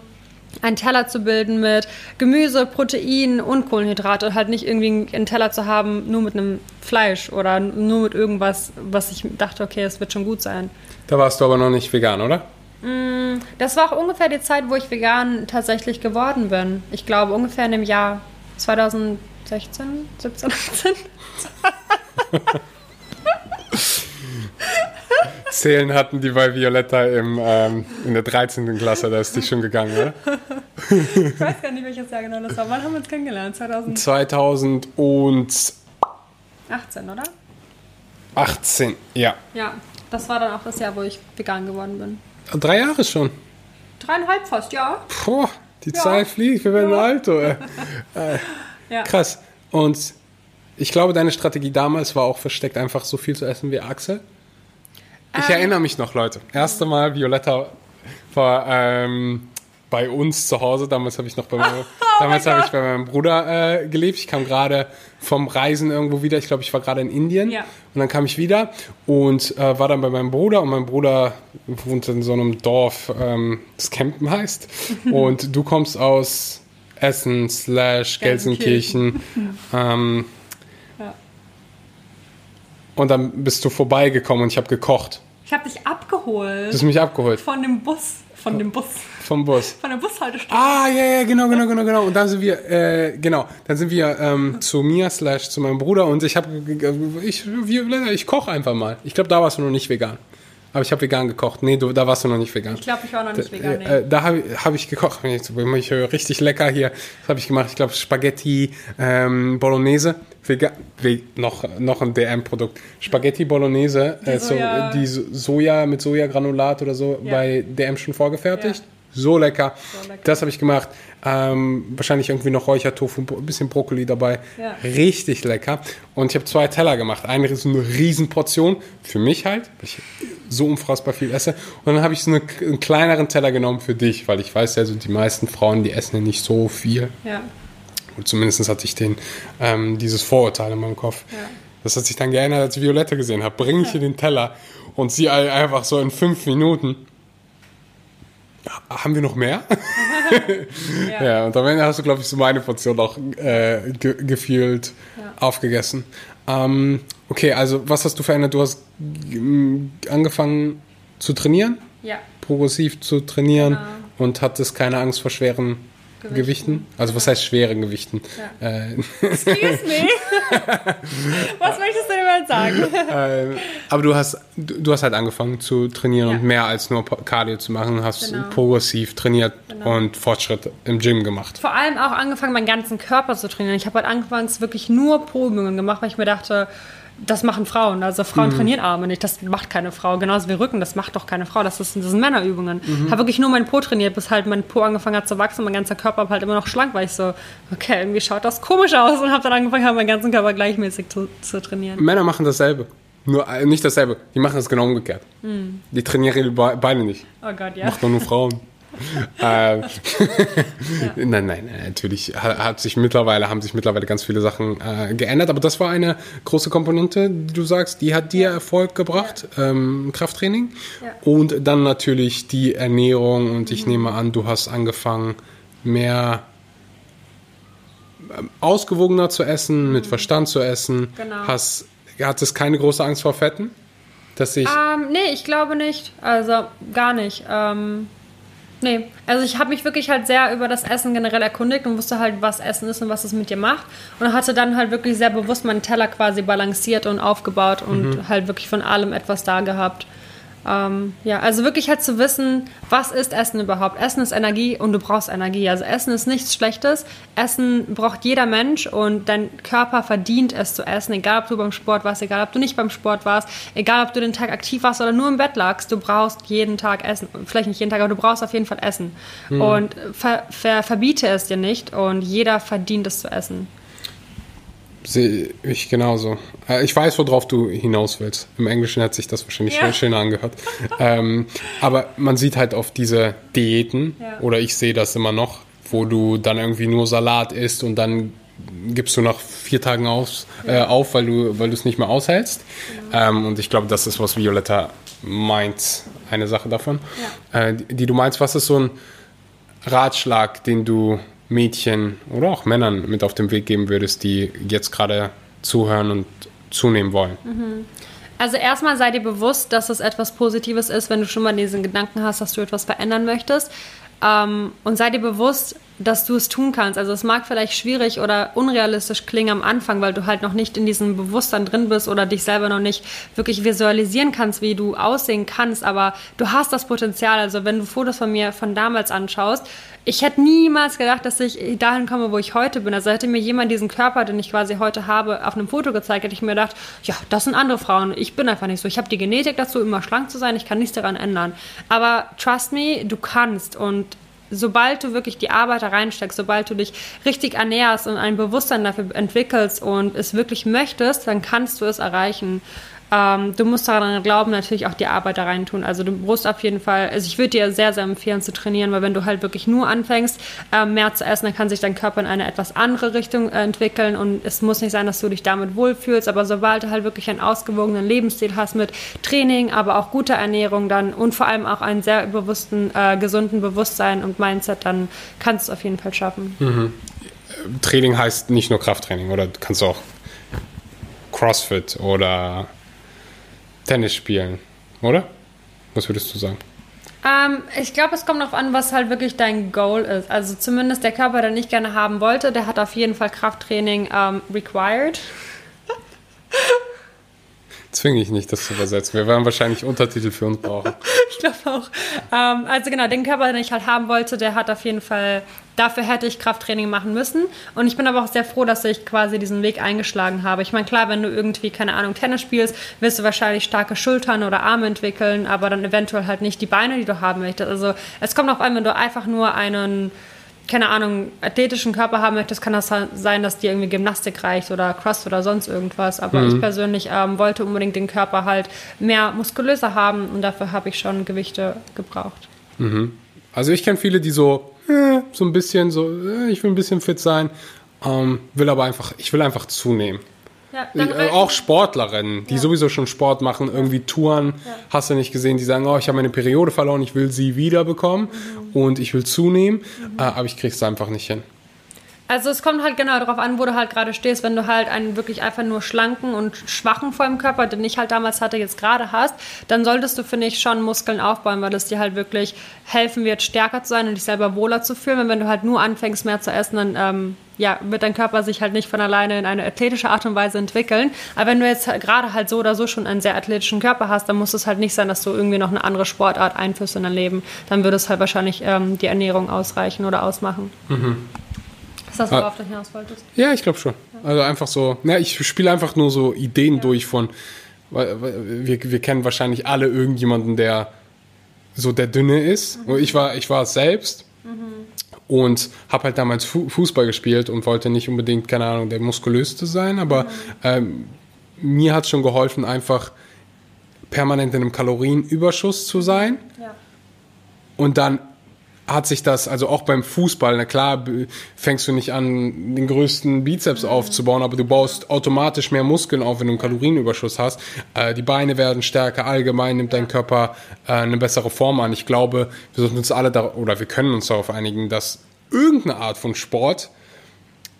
einen Teller zu bilden mit Gemüse, Protein und Kohlenhydrate. Halt nicht irgendwie einen Teller zu haben, nur mit einem Fleisch oder nur mit irgendwas, was ich dachte, okay, es wird schon gut sein. Da warst du aber noch nicht vegan, oder? Mm, das war auch ungefähr die Zeit, wo ich vegan tatsächlich geworden bin. Ich glaube ungefähr in dem Jahr 2016, 17, 18. Zählen hatten die bei Violetta im, ähm, in der 13. Klasse, da ist die schon gegangen, oder? ich weiß gar nicht, welches Jahr genau das war. Wann haben wir uns kennengelernt? 2000? 2018, oder? 18, ja. Ja, das war dann auch das Jahr, wo ich vegan geworden bin. Drei Jahre schon. Dreieinhalb fast, ja. Boah, die ja. Zeit fliegt, wir werden ja. alt, oder? [LAUGHS] Äh, ja. Krass. Und ich glaube, deine Strategie damals war auch versteckt, einfach so viel zu essen wie Axel. Ich ähm, erinnere mich noch, Leute. Erste Mal Violetta war ähm, bei uns zu Hause. Damals habe ich noch bei meinem, [LAUGHS] oh damals habe ich bei meinem Bruder äh, gelebt. Ich kam gerade vom Reisen irgendwo wieder. Ich glaube, ich war gerade in Indien. Ja. Und dann kam ich wieder und äh, war dann bei meinem Bruder. Und mein Bruder wohnt in so einem Dorf, ähm, das Campen heißt. [LAUGHS] und du kommst aus Essen slash Gelsenkirchen. [LAUGHS] ähm, und dann bist du vorbeigekommen und ich habe gekocht. Ich habe dich abgeholt. Du hast mich abgeholt. Von dem Bus Von dem Bus. Vom Bus. Von der Bushaltestelle. Ah, ja, ja, genau, genau, genau, genau. Und dann sind wir, äh, genau, dann sind wir ähm, zu mir slash zu meinem Bruder und ich habe, ich, ich koche einfach mal. Ich glaube, da warst du noch nicht vegan. Aber ich habe vegan gekocht. Nee, du, da warst du noch nicht vegan. Ich glaube, ich war noch nicht vegan. Nee. Äh, äh, da habe hab ich gekocht. Ich äh, richtig lecker hier. Was habe ich gemacht? Ich glaube Spaghetti ähm, Bolognese. Vega ve noch, noch ein DM-Produkt. Spaghetti Bolognese. Die äh, so, Soja- die So- Soja mit Sojagranulat oder so Ja. bei DM schon vorgefertigt. Ja. So lecker. So lecker. Das habe ich gemacht. Ähm, wahrscheinlich irgendwie noch Räuchertofu, ein bisschen Brokkoli dabei. Ja. Richtig lecker. Und ich habe zwei Teller gemacht. Eine ist eine Riesenportion für mich halt, weil ich so unfassbar viel esse. Und dann habe ich so eine, einen kleineren Teller genommen für dich, weil ich weiß ja, so die meisten Frauen, die essen ja nicht so viel. Ja. Und zumindest hatte ich den, ähm, dieses Vorurteil in meinem Kopf. Ja. Das hat sich dann geändert, als ich Violette gesehen habe. Bring ich ihr den Teller und sie einfach so in fünf Minuten. Haben wir noch mehr? [LAUGHS] Ja. Ja, und am Ende hast du, glaube ich, so meine Portion auch äh, ge gefühlt Ja. aufgegessen. Ähm, okay, also was hast du verändert? Du hast mm, angefangen zu trainieren, ja. progressiv zu trainieren Genau. und hattest keine Angst vor schweren Gewichten. Gewichten. Also was heißt schweren Gewichten? Ja. Äh, [LAUGHS] Excuse me. [LAUGHS] Was möchtest du denn mal sagen? äh, aber du hast, du, hast halt angefangen zu trainieren Ja. und mehr als nur Cardio zu machen, hast Genau. progressiv trainiert Genau. und Fortschritt im Gym gemacht. Vor allem auch angefangen, meinen ganzen Körper zu trainieren. Ich habe halt anfangs wirklich nur Proübungen gemacht, weil ich mir dachte, das machen Frauen. Also Frauen trainieren Arme nicht. Das macht keine Frau. Genauso wie Rücken, das macht doch keine Frau. Das, ist, das sind Männerübungen. Habe wirklich nur meinen Po trainiert, bis halt mein Po angefangen hat zu wachsen. Mein ganzer Körper halt immer noch schlank, weil ich so, okay, irgendwie schaut das komisch aus. Und habe dann angefangen, halt meinen ganzen Körper gleichmäßig zu, zu trainieren. Männer machen dasselbe. Nur äh, nicht dasselbe. Die machen das genau umgekehrt. Hm. Die trainieren ihre Be- Beine nicht. Oh Gott, ja. Macht man nur Frauen. [LAUGHS] äh, [LAUGHS] Nein, nein, äh, natürlich ha- hat sich mittlerweile, haben sich mittlerweile ganz viele Sachen äh, geändert, aber das war eine große Komponente, die du sagst, die hat dir Erfolg gebracht, ähm, Krafttraining. Ja. Und dann natürlich die Ernährung und ich nehme an, du hast angefangen, mehr ähm, ausgewogener zu essen, mit Verstand zu essen. Genau. Hast, hattest keine große Angst vor Fetten? Dass ich. Ähm, nee, ich glaube nicht. Also gar nicht. Ähm, nee, also ich habe mich wirklich halt sehr über das Essen generell erkundigt und wusste halt, was Essen ist und was es mit dir macht. Und hatte dann halt wirklich sehr bewusst meinen Teller quasi balanciert und aufgebaut und halt wirklich von allem etwas da gehabt. Ähm, ja, also wirklich halt zu wissen, was ist Essen überhaupt? Essen ist Energie und du brauchst Energie. Also Essen ist nichts Schlechtes. Essen braucht jeder Mensch und dein Körper verdient es zu essen, egal ob du beim Sport warst, egal ob du nicht beim Sport warst, egal ob du den Tag aktiv warst oder nur im Bett lagst. Du brauchst jeden Tag Essen. Vielleicht nicht jeden Tag, aber du brauchst auf jeden Fall Essen. Und ver ver verbiete es dir nicht und jeder verdient es zu essen. Sehe ich genauso. Äh, Ich weiß, worauf du hinaus willst. Im Englischen hat sich das wahrscheinlich Ja. schön schöner angehört. [LAUGHS] ähm, aber man sieht halt auf diese Diäten, Ja. oder ich sehe das immer noch, wo du dann irgendwie nur Salat isst und dann gibst du nach vier Tagen auf, äh, auf weil du weil du es nicht mehr aushältst. Ähm, und ich glaube, das ist, was Violetta meint, eine Sache davon. Äh, die, die du meinst, was ist so ein Ratschlag, den du Mädchen oder auch Männern mit auf den Weg geben würdest, die jetzt gerade zuhören und zunehmen wollen? Also erstmal sei dir bewusst, dass es etwas Positives ist, wenn du schon mal diesen Gedanken hast, dass du etwas verändern möchtest. Ähm, und sei dir bewusst, dass du es tun kannst. Also es mag vielleicht schwierig oder unrealistisch klingen am Anfang, weil du halt noch nicht in diesem Bewusstsein drin bist oder dich selber noch nicht wirklich visualisieren kannst, wie du aussehen kannst. Aber du hast das Potenzial. Also wenn du Fotos von mir von damals anschaust, ich hätte niemals gedacht, dass ich dahin komme, wo ich heute bin. Also hätte mir jemand diesen Körper, den ich quasi heute habe, auf einem Foto gezeigt, hätte ich mir gedacht, ja, das sind andere Frauen. Ich bin einfach nicht so. Ich habe die Genetik dazu, immer schlank zu sein. Ich kann nichts daran ändern. Aber trust me, du kannst. Und sobald du wirklich die Arbeit da reinsteckst, sobald du dich richtig ernährst und ein Bewusstsein dafür entwickelst und es wirklich möchtest, dann kannst du es erreichen. Ähm, du musst daran glauben, natürlich auch die Arbeit da rein tun. Also du musst auf jeden Fall, also ich würde dir sehr, sehr empfehlen zu trainieren, weil wenn du halt wirklich nur anfängst, ähm, mehr zu essen, dann kann sich dein Körper in eine etwas andere Richtung äh, entwickeln und es muss nicht sein, dass du dich damit wohlfühlst, aber sobald du halt wirklich einen ausgewogenen Lebensstil hast mit Training, aber auch guter Ernährung dann und vor allem auch einen sehr bewussten, äh, gesunden Bewusstsein und Mindset, dann kannst du es auf jeden Fall schaffen. Training heißt nicht nur Krafttraining, oder du kannst auch CrossFit oder Tennis spielen, oder? Was würdest du sagen? Ähm, ich glaube, es kommt darauf an, was halt wirklich dein Goal ist. Also zumindest der Körper, der nicht gerne haben wollte, der hat auf jeden Fall Krafttraining ähm, required. [LAUGHS] Zwinge ich nicht, das zu übersetzen. Wir werden wahrscheinlich Untertitel für uns brauchen. [LAUGHS] ich glaube auch. Ähm, also genau, den Körper, den ich halt haben wollte, der hat auf jeden Fall, dafür hätte ich Krafttraining machen müssen. Und ich bin aber auch sehr froh, dass ich quasi diesen Weg eingeschlagen habe. Ich meine, klar, wenn du irgendwie, keine Ahnung, Tennis spielst, wirst du wahrscheinlich starke Schultern oder Arme entwickeln, aber dann eventuell halt nicht die Beine, die du haben möchtest. Also es kommt auf an, wenn du einfach nur einen keine Ahnung, athletischen Körper haben möchtest, kann das sein, dass dir irgendwie Gymnastik reicht oder Crust oder sonst irgendwas. Aber mhm. ich persönlich ähm, wollte unbedingt den Körper halt mehr muskulöser haben und dafür habe ich schon Gewichte gebraucht. Mhm. Also ich kenne viele, die so, äh, so ein bisschen so, äh, ich will ein bisschen fit sein, ähm, will aber einfach, ich will einfach zunehmen. Ja, äh, auch Sportlerinnen, die ja. sowieso schon Sport machen, irgendwie Touren, ja. hast du nicht gesehen, die sagen, oh, ich habe meine Periode verloren, ich will sie wiederbekommen mhm. und ich will zunehmen, mhm. äh, aber ich krieg's einfach nicht hin. Also es kommt halt genau darauf an, wo du halt gerade stehst. Wenn du halt einen wirklich einfach nur schlanken und schwachen vor dem Körper, den ich halt damals hatte, jetzt gerade hast, dann solltest du, finde ich, schon Muskeln aufbauen, weil es dir halt wirklich helfen wird, stärker zu sein und dich selber wohler zu fühlen. Und wenn du halt nur anfängst, mehr zu essen, dann ähm, ja, wird dein Körper sich halt nicht von alleine in eine athletische Art und Weise entwickeln. Aber wenn du jetzt gerade halt so oder so schon einen sehr athletischen Körper hast, dann muss es halt nicht sein, dass du irgendwie noch eine andere Sportart einführst in dein Leben. Dann würde es halt wahrscheinlich ähm, die Ernährung ausreichen oder ausmachen. Mhm. Das, worauf ah. du hinaus wolltest? Ja, ich glaube schon. Also einfach so, na, ich spiele einfach nur so Ideen ja. durch von, wir, wir kennen wahrscheinlich alle irgendjemanden, der so der Dünne ist. Mhm. Ich war ich war es selbst mhm. und habe halt damals Fußball gespielt und wollte nicht unbedingt, keine Ahnung, der muskulöste sein, aber mhm. ähm, mir hat schon geholfen, einfach permanent in einem Kalorienüberschuss zu sein. Ja. Und dann hat sich das, also auch beim Fußball, na klar, fängst du nicht an, den größten Bizeps aufzubauen, aber du baust automatisch mehr Muskeln auf, wenn du einen Kalorienüberschuss hast. Äh, die Beine werden stärker, allgemein nimmt dein Körper äh, eine bessere Form an. Ich glaube, wir sollten uns alle da, oder wir können uns darauf einigen, dass irgendeine Art von Sport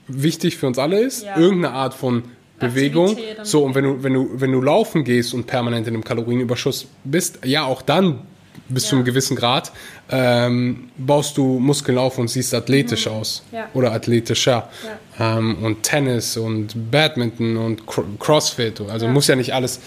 wichtig für uns alle ist, ja. irgendeine Art von Bewegung. So, und wenn du, wenn du, wenn du laufen gehst und permanent in einem Kalorienüberschuss bist, ja, auch dann bis ja. zu einem gewissen Grad, ähm, baust du Muskeln auf und siehst athletisch mhm. aus. Ja. Oder athletischer. Ja. Ähm, und Tennis und Badminton und Crossfit. Also muss ja nicht alles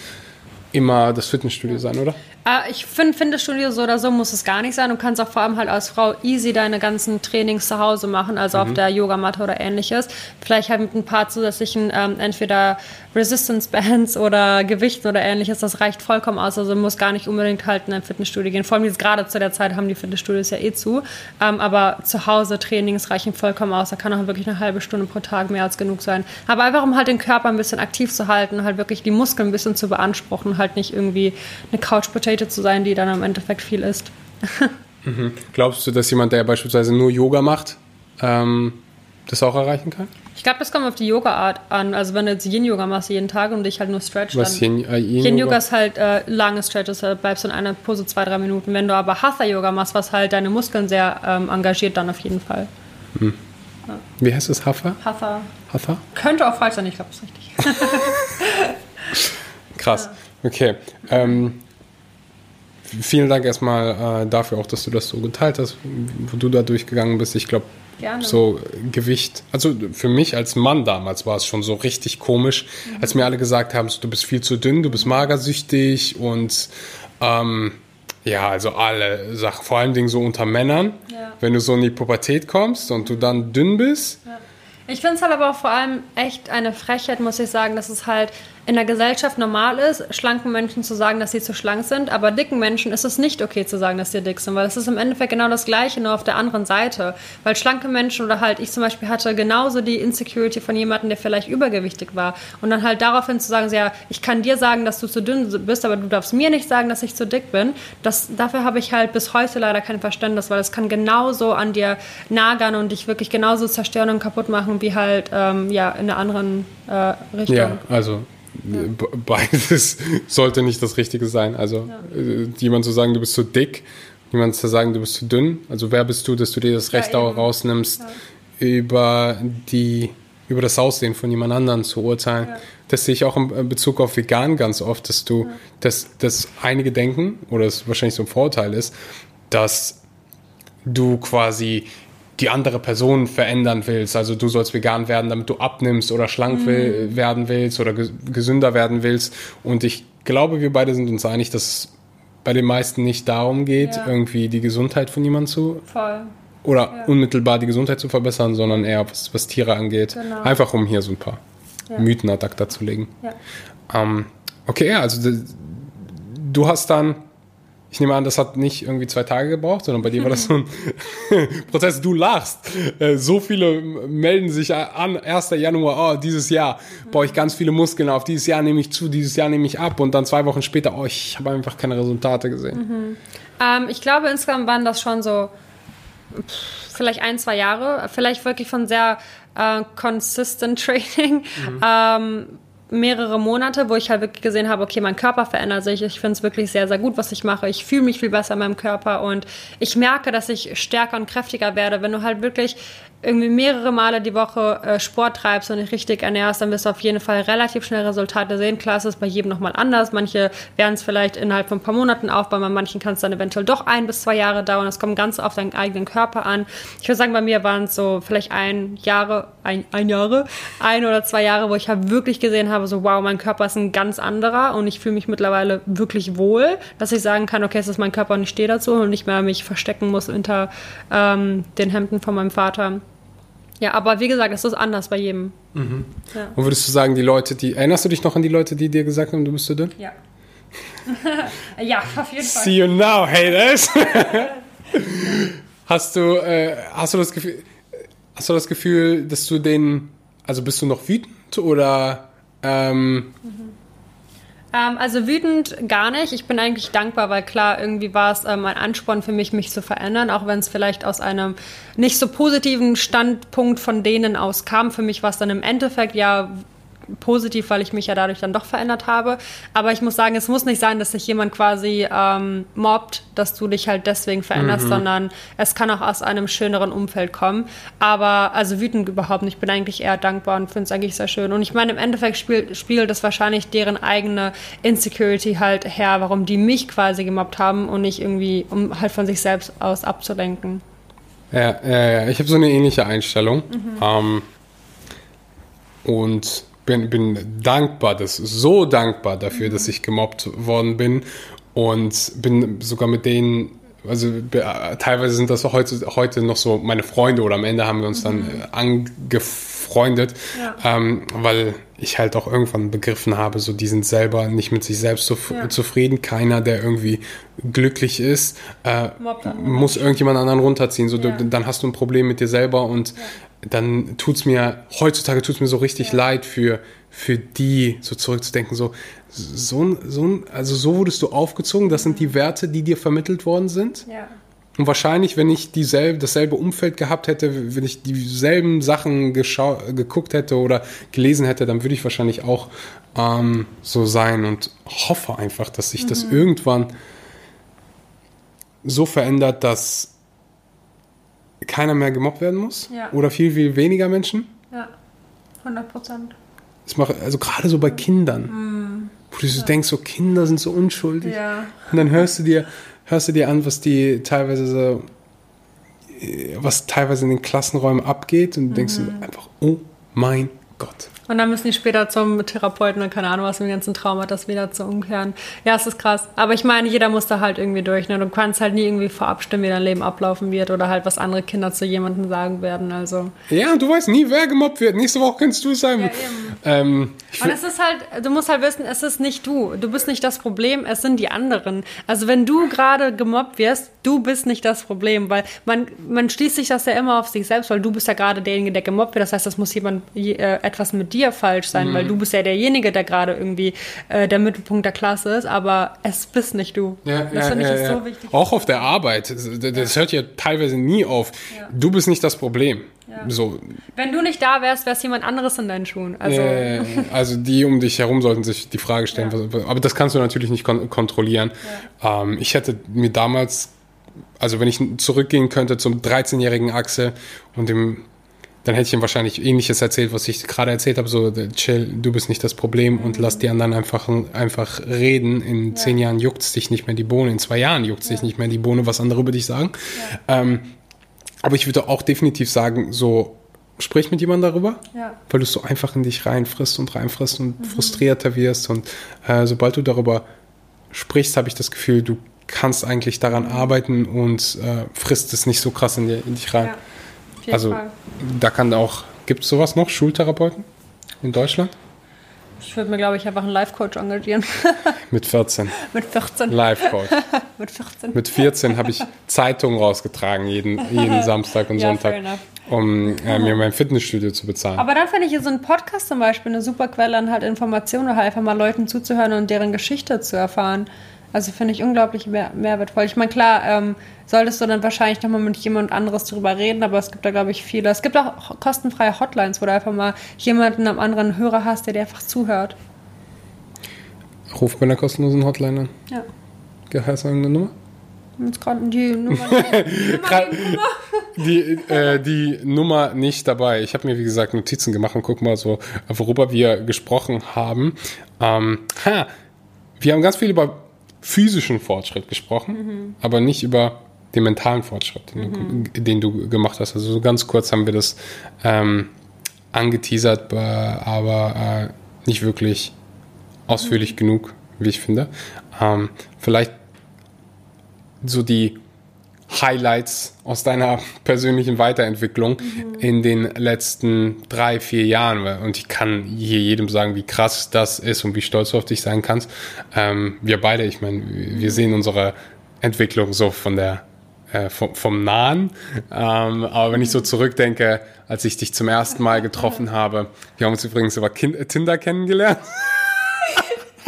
immer das Fitnessstudio sein, oder? Äh, ich finde, Fitnessstudio so oder so muss es gar nicht sein. Du kannst auch vor allem halt als Frau easy deine ganzen Trainings zu Hause machen, also mhm. auf der Yogamatte oder ähnliches. Vielleicht halt mit ein paar zusätzlichen, ähm, entweder Resistance Bands oder Gewichten oder ähnliches. Das reicht vollkommen aus. Also muss gar nicht unbedingt halt in ein Fitnessstudio gehen. Vor allem jetzt gerade zu der Zeit haben die Fitnessstudios ja eh zu. Ähm, aber zu Hause Trainings reichen vollkommen aus. Da kann auch wirklich eine halbe Stunde pro Tag mehr als genug sein. Aber einfach, um halt den Körper ein bisschen aktiv zu halten, halt wirklich die Muskeln ein bisschen zu beanspruchen, halt nicht irgendwie eine Couch Potato zu sein, die dann im Endeffekt viel isst. [LAUGHS] mhm. Glaubst du, dass jemand, der beispielsweise nur Yoga macht, ähm, das auch erreichen kann? Ich glaube, das kommt auf die Yoga-Art an. Also wenn du jetzt Yin-Yoga machst jeden Tag und dich halt nur stretchst, Was Yin, äh, Yin, Yin Yoga ist halt äh, lange Stretches, da bleibst du in einer Pose zwei, drei Minuten. Wenn du aber Hatha-Yoga machst, was halt deine Muskeln sehr ähm, engagiert, dann auf jeden Fall. Hm. Ja. Wie heißt es? Hatha? Hatha. Hatha? Könnte auch falsch sein, ich glaube, das ist richtig. [LAUGHS] [LAUGHS] Krass. Ja. Okay. Ähm, vielen Dank erstmal äh, dafür auch, dass du das so geteilt hast, wo du da durchgegangen bist. Ich glaube, so Gewicht, also für mich als Mann damals war es schon so richtig komisch, mhm. als mir alle gesagt haben, so, du bist viel zu dünn, du bist magersüchtig und ähm, ja, also alle Sachen, vor allen Dingen so unter Männern, ja. wenn du so in die Pubertät kommst und du dann dünn bist. Ja. Ich finde es halt aber auch vor allem echt eine Frechheit, muss ich sagen, dass es halt in der Gesellschaft normal ist, schlanken Menschen zu sagen, dass sie zu schlank sind, aber dicken Menschen ist es nicht okay zu sagen, dass sie dick sind, weil es ist im Endeffekt genau das Gleiche, nur auf der anderen Seite. Weil schlanke Menschen oder halt ich zum Beispiel hatte genauso die Insecurity von jemandem, der vielleicht übergewichtig war. Und dann halt daraufhin zu sagen, ja, ich kann dir sagen, dass du zu dünn bist, aber du darfst mir nicht sagen, dass ich zu dick bin. Das, dafür habe ich halt bis heute leider kein Verständnis, weil es kann genauso an dir nagern und dich wirklich genauso zerstören und kaputt machen, wie halt ähm, ja, in einer anderen äh, Richtung. Ja, also beides sollte nicht das Richtige sein. Also ja. Äh, jemand zu sagen, du bist zu dick, jemand zu sagen, du bist zu dünn. Also wer bist du, dass du dir das Recht ja, rausnimmst, ja. über die über das Aussehen von jemand anderem zu urteilen. Das sehe ich auch in Bezug auf vegan ganz oft, dass du, dass, dass einige denken, oder es wahrscheinlich so ein Vorteil ist, dass du quasi die andere Person verändern willst. Also du sollst vegan werden, damit du abnimmst oder schlank Mhm. will, werden willst oder ges- gesünder werden willst. Und ich glaube, wir beide sind uns einig, dass es bei den meisten nicht darum geht, Ja. irgendwie die Gesundheit von jemandem zu Voll. oder unmittelbar die Gesundheit zu verbessern, sondern eher was, was Tiere angeht. Genau. Einfach um hier so ein paar Ja. Mythen ad acta zu legen. Ja. Ähm, okay, ja, also du hast dann, ich nehme an, das hat nicht irgendwie zwei Tage gebraucht, sondern bei dir war das so ein [LAUGHS] Prozess. Du lachst. Äh, so viele melden sich an, 1. Januar, oh, dieses Jahr baue ich ganz viele Muskeln auf, dieses Jahr nehme ich zu, dieses Jahr nehme ich ab und dann zwei Wochen später, oh, ich habe einfach keine Resultate gesehen. Ähm, ich glaube, insgesamt waren das schon so pff, vielleicht ein, zwei Jahre. Vielleicht wirklich von sehr äh, consistent [LAUGHS] Training. Ähm, mehrere Monate, wo ich halt wirklich gesehen habe, okay, mein Körper verändert sich. Ich finde es wirklich sehr, sehr gut, was ich mache. Ich fühle mich viel besser in meinem Körper und ich merke, dass ich stärker und kräftiger werde. Wenn du halt wirklich irgendwie mehrere Male die Woche äh, Sport treibst und dich richtig ernährst, dann wirst du auf jeden Fall relativ schnell Resultate sehen. Klar, es ist bei jedem nochmal anders. Manche werden es vielleicht innerhalb von ein paar Monaten aufbauen, bei manchen kann es dann eventuell doch ein bis zwei Jahre dauern. Das kommt ganz auf deinen eigenen Körper an. Ich würde sagen, bei mir waren es so vielleicht ein Jahre, ein, ein Jahre, ein oder zwei Jahre, wo ich halt wirklich gesehen habe, so wow, mein Körper ist ein ganz anderer und ich fühle mich mittlerweile wirklich wohl, dass ich sagen kann, okay, es ist mein Körper und ich stehe dazu und nicht mehr mich verstecken muss hinter ähm, den Hemden von meinem Vater. Ja, aber wie gesagt, es ist anders bei jedem. Und würdest du sagen, die Leute, die, erinnerst du dich noch an die Leute, die dir gesagt haben, du bist so dünn? Ja. [LAUGHS] ja, auf jeden Fall. See you now, haters. [LAUGHS] hast du, äh, hast du das Gefühl, hast du das Gefühl, dass du den, also bist du noch wütend oder, ähm, Ähm, also wütend gar nicht. Ich bin eigentlich dankbar, weil klar, irgendwie war es ähm, ein Ansporn für mich, mich zu verändern, auch wenn es vielleicht aus einem nicht so positiven Standpunkt von denen aus kam. Für mich war es dann im Endeffekt ja positiv, weil ich mich ja dadurch dann doch verändert habe. Aber ich muss sagen, es muss nicht sein, dass sich jemand quasi ähm, mobbt, dass du dich halt deswegen veränderst, sondern es kann auch aus einem schöneren Umfeld kommen. Aber also wütend überhaupt nicht. Ich bin eigentlich eher dankbar und finde es eigentlich sehr schön. Und ich meine, im Endeffekt spielt, spiegelt das wahrscheinlich deren eigene Insecurity halt her, warum die mich quasi gemobbt haben und nicht irgendwie, um halt von sich selbst aus abzulenken. ja, ja, ja, ich habe so eine ähnliche Einstellung. Ähm, und bin, bin dankbar, das, so dankbar dafür, dass ich gemobbt worden bin und bin sogar mit denen, also teilweise sind das auch heute, heute noch so meine Freunde oder am Ende haben wir uns dann äh, angefreundet, Ja. ähm, weil ich halt auch irgendwann begriffen habe, so die sind selber nicht mit sich selbst zuf Ja. zufrieden. Keiner, der irgendwie glücklich ist, äh, muss irgendjemand anderen runterziehen. So, Ja. du, dann hast du ein Problem mit dir selber und dann tut's mir, heutzutage tut's mir so richtig leid für, für die, so zurückzudenken, so, so, so, also so wurdest du aufgezogen, das sind die Werte, die dir vermittelt worden sind. Ja. Und wahrscheinlich, wenn ich dieselbe, dasselbe Umfeld gehabt hätte, wenn ich dieselben Sachen geguckt hätte oder gelesen hätte, dann würde ich wahrscheinlich auch ähm, so sein und hoffe einfach, dass sich das irgendwann so verändert, dass keiner mehr gemobbt werden muss Ja. oder viel, viel weniger Menschen. Ja. 100 Prozent. Das mache, also gerade so bei Kindern, wo du so denkst, so Kinder sind so unschuldig. Ja. Und dann hörst du dir, hörst du dir an, was die teilweise so, äh, was teilweise in den Klassenräumen abgeht und du denkst Mhm. dir einfach, oh mein Gott. Und dann müssen die später zum Therapeuten und keine Ahnung was mit dem ganzen Trauma das wieder zu umkehren. Ja, es ist krass. Aber ich meine, jeder muss da halt irgendwie durch. Ne? Du kannst halt nie irgendwie vorab stimmen, wie dein Leben ablaufen wird oder halt, was andere Kinder zu jemandem sagen werden. Also. Ja, du weißt nie, wer gemobbt wird. Nächste Woche kannst du es sein. Ja, ähm, Und es ist halt, du musst halt wissen, es ist nicht du. Du bist nicht das Problem, es sind die anderen. Also wenn du gerade gemobbt wirst, du bist nicht das Problem, weil man, man schließt sich das ja immer auf sich selbst, weil du bist ja gerade derjenige, der gemobbt wird. Das heißt, das muss jemand, je- äh, etwas mit dir falsch sein, Mhm. weil du bist ja derjenige, der gerade irgendwie äh, der Mittelpunkt der Klasse ist, aber es bist nicht du. ja, das ja, finde ich ja, ja. so wichtig. Auch auf der Arbeit. Das, hört ja teilweise nie auf. Ja. Du bist nicht das Problem. So, Wenn du nicht da wärst, wäre es jemand anderes in deinen Schuhen. Also, [LAUGHS] also die um dich herum sollten sich die Frage stellen, Ja. was, aber das kannst du natürlich nicht kon kontrollieren. Ähm, ich hätte mir damals, also wenn ich zurückgehen könnte zum 13-jährigen Axel und dem dann hätte ich ihm wahrscheinlich ähnliches erzählt, was ich gerade erzählt habe, so chill, du bist nicht das Problem und lass die anderen einfach, einfach reden. In ja. zehn Jahren juckt es dich nicht mehr die Bohne, in zwei Jahren juckt es ja. dich nicht mehr die Bohne, was andere über dich sagen. Ja. Ähm, aber ich würde auch definitiv sagen, so sprich mit jemandem darüber, ja. weil du so einfach in dich reinfrisst und reinfrisst und mhm. frustrierter wirst. Und äh, sobald du darüber sprichst, habe ich das Gefühl, du kannst eigentlich daran arbeiten und äh, frisst es nicht so krass in, in dich rein. Ja, also Fall. da kann auch, gibt es sowas noch, Schultherapeuten in Deutschland? Ich würde mir, glaube ich, einfach einen Life-Coach engagieren. [LAUGHS] Mit 14. Mit 14. Life-Coach. [LAUGHS] Mit 14. Mit 14 habe ich Zeitungen rausgetragen, jeden, jeden [LAUGHS] Samstag und ja, Sonntag, um äh, mir mein Fitnessstudio zu bezahlen. Aber dann finde ich so ein Podcast zum Beispiel eine super Quelle an halt Informationen oder halt einfach mal Leuten zuzuhören und deren Geschichte zu erfahren. Also finde ich unglaublich mehr, mehrwertvoll. Ich meine, klar, ähm, solltest du dann wahrscheinlich nochmal mit jemand anderes drüber reden, aber es gibt da, glaube ich, viele. Es gibt auch kostenfreie Hotlines, wo du einfach mal jemanden am anderen Hörer hast, der dir einfach zuhört. Ruf bei einer kostenlosen Hotline an. Ja. Geheiß irgendeine Nummer? Jetzt gerade die [LAUGHS] Nummer. die, äh, die Nummer nicht dabei. Ich habe mir, wie gesagt, Notizen gemacht und guck mal so, worüber wir gesprochen haben. Ähm, ha, wir haben ganz viel über physischen Fortschritt gesprochen, mhm. aber nicht über den mentalen Fortschritt, den, mhm. du, den, du, gemacht hast. Also so ganz kurz haben wir das ähm, angeteasert, aber äh, nicht wirklich ausführlich mhm. genug, wie ich finde. Ähm, vielleicht so die Highlights aus deiner persönlichen Weiterentwicklung mhm. in den letzten drei, vier Jahren. Und ich kann hier jedem sagen, wie krass das ist und wie stolz du auf dich sein kannst. Ähm, wir beide, ich meine, wir sehen unsere Entwicklung so von der äh, vom, vom Nahen. Ähm, aber wenn ich so zurückdenke, als ich dich zum ersten Mal getroffen habe, wir haben uns übrigens über kind Tinder kennengelernt. [LAUGHS]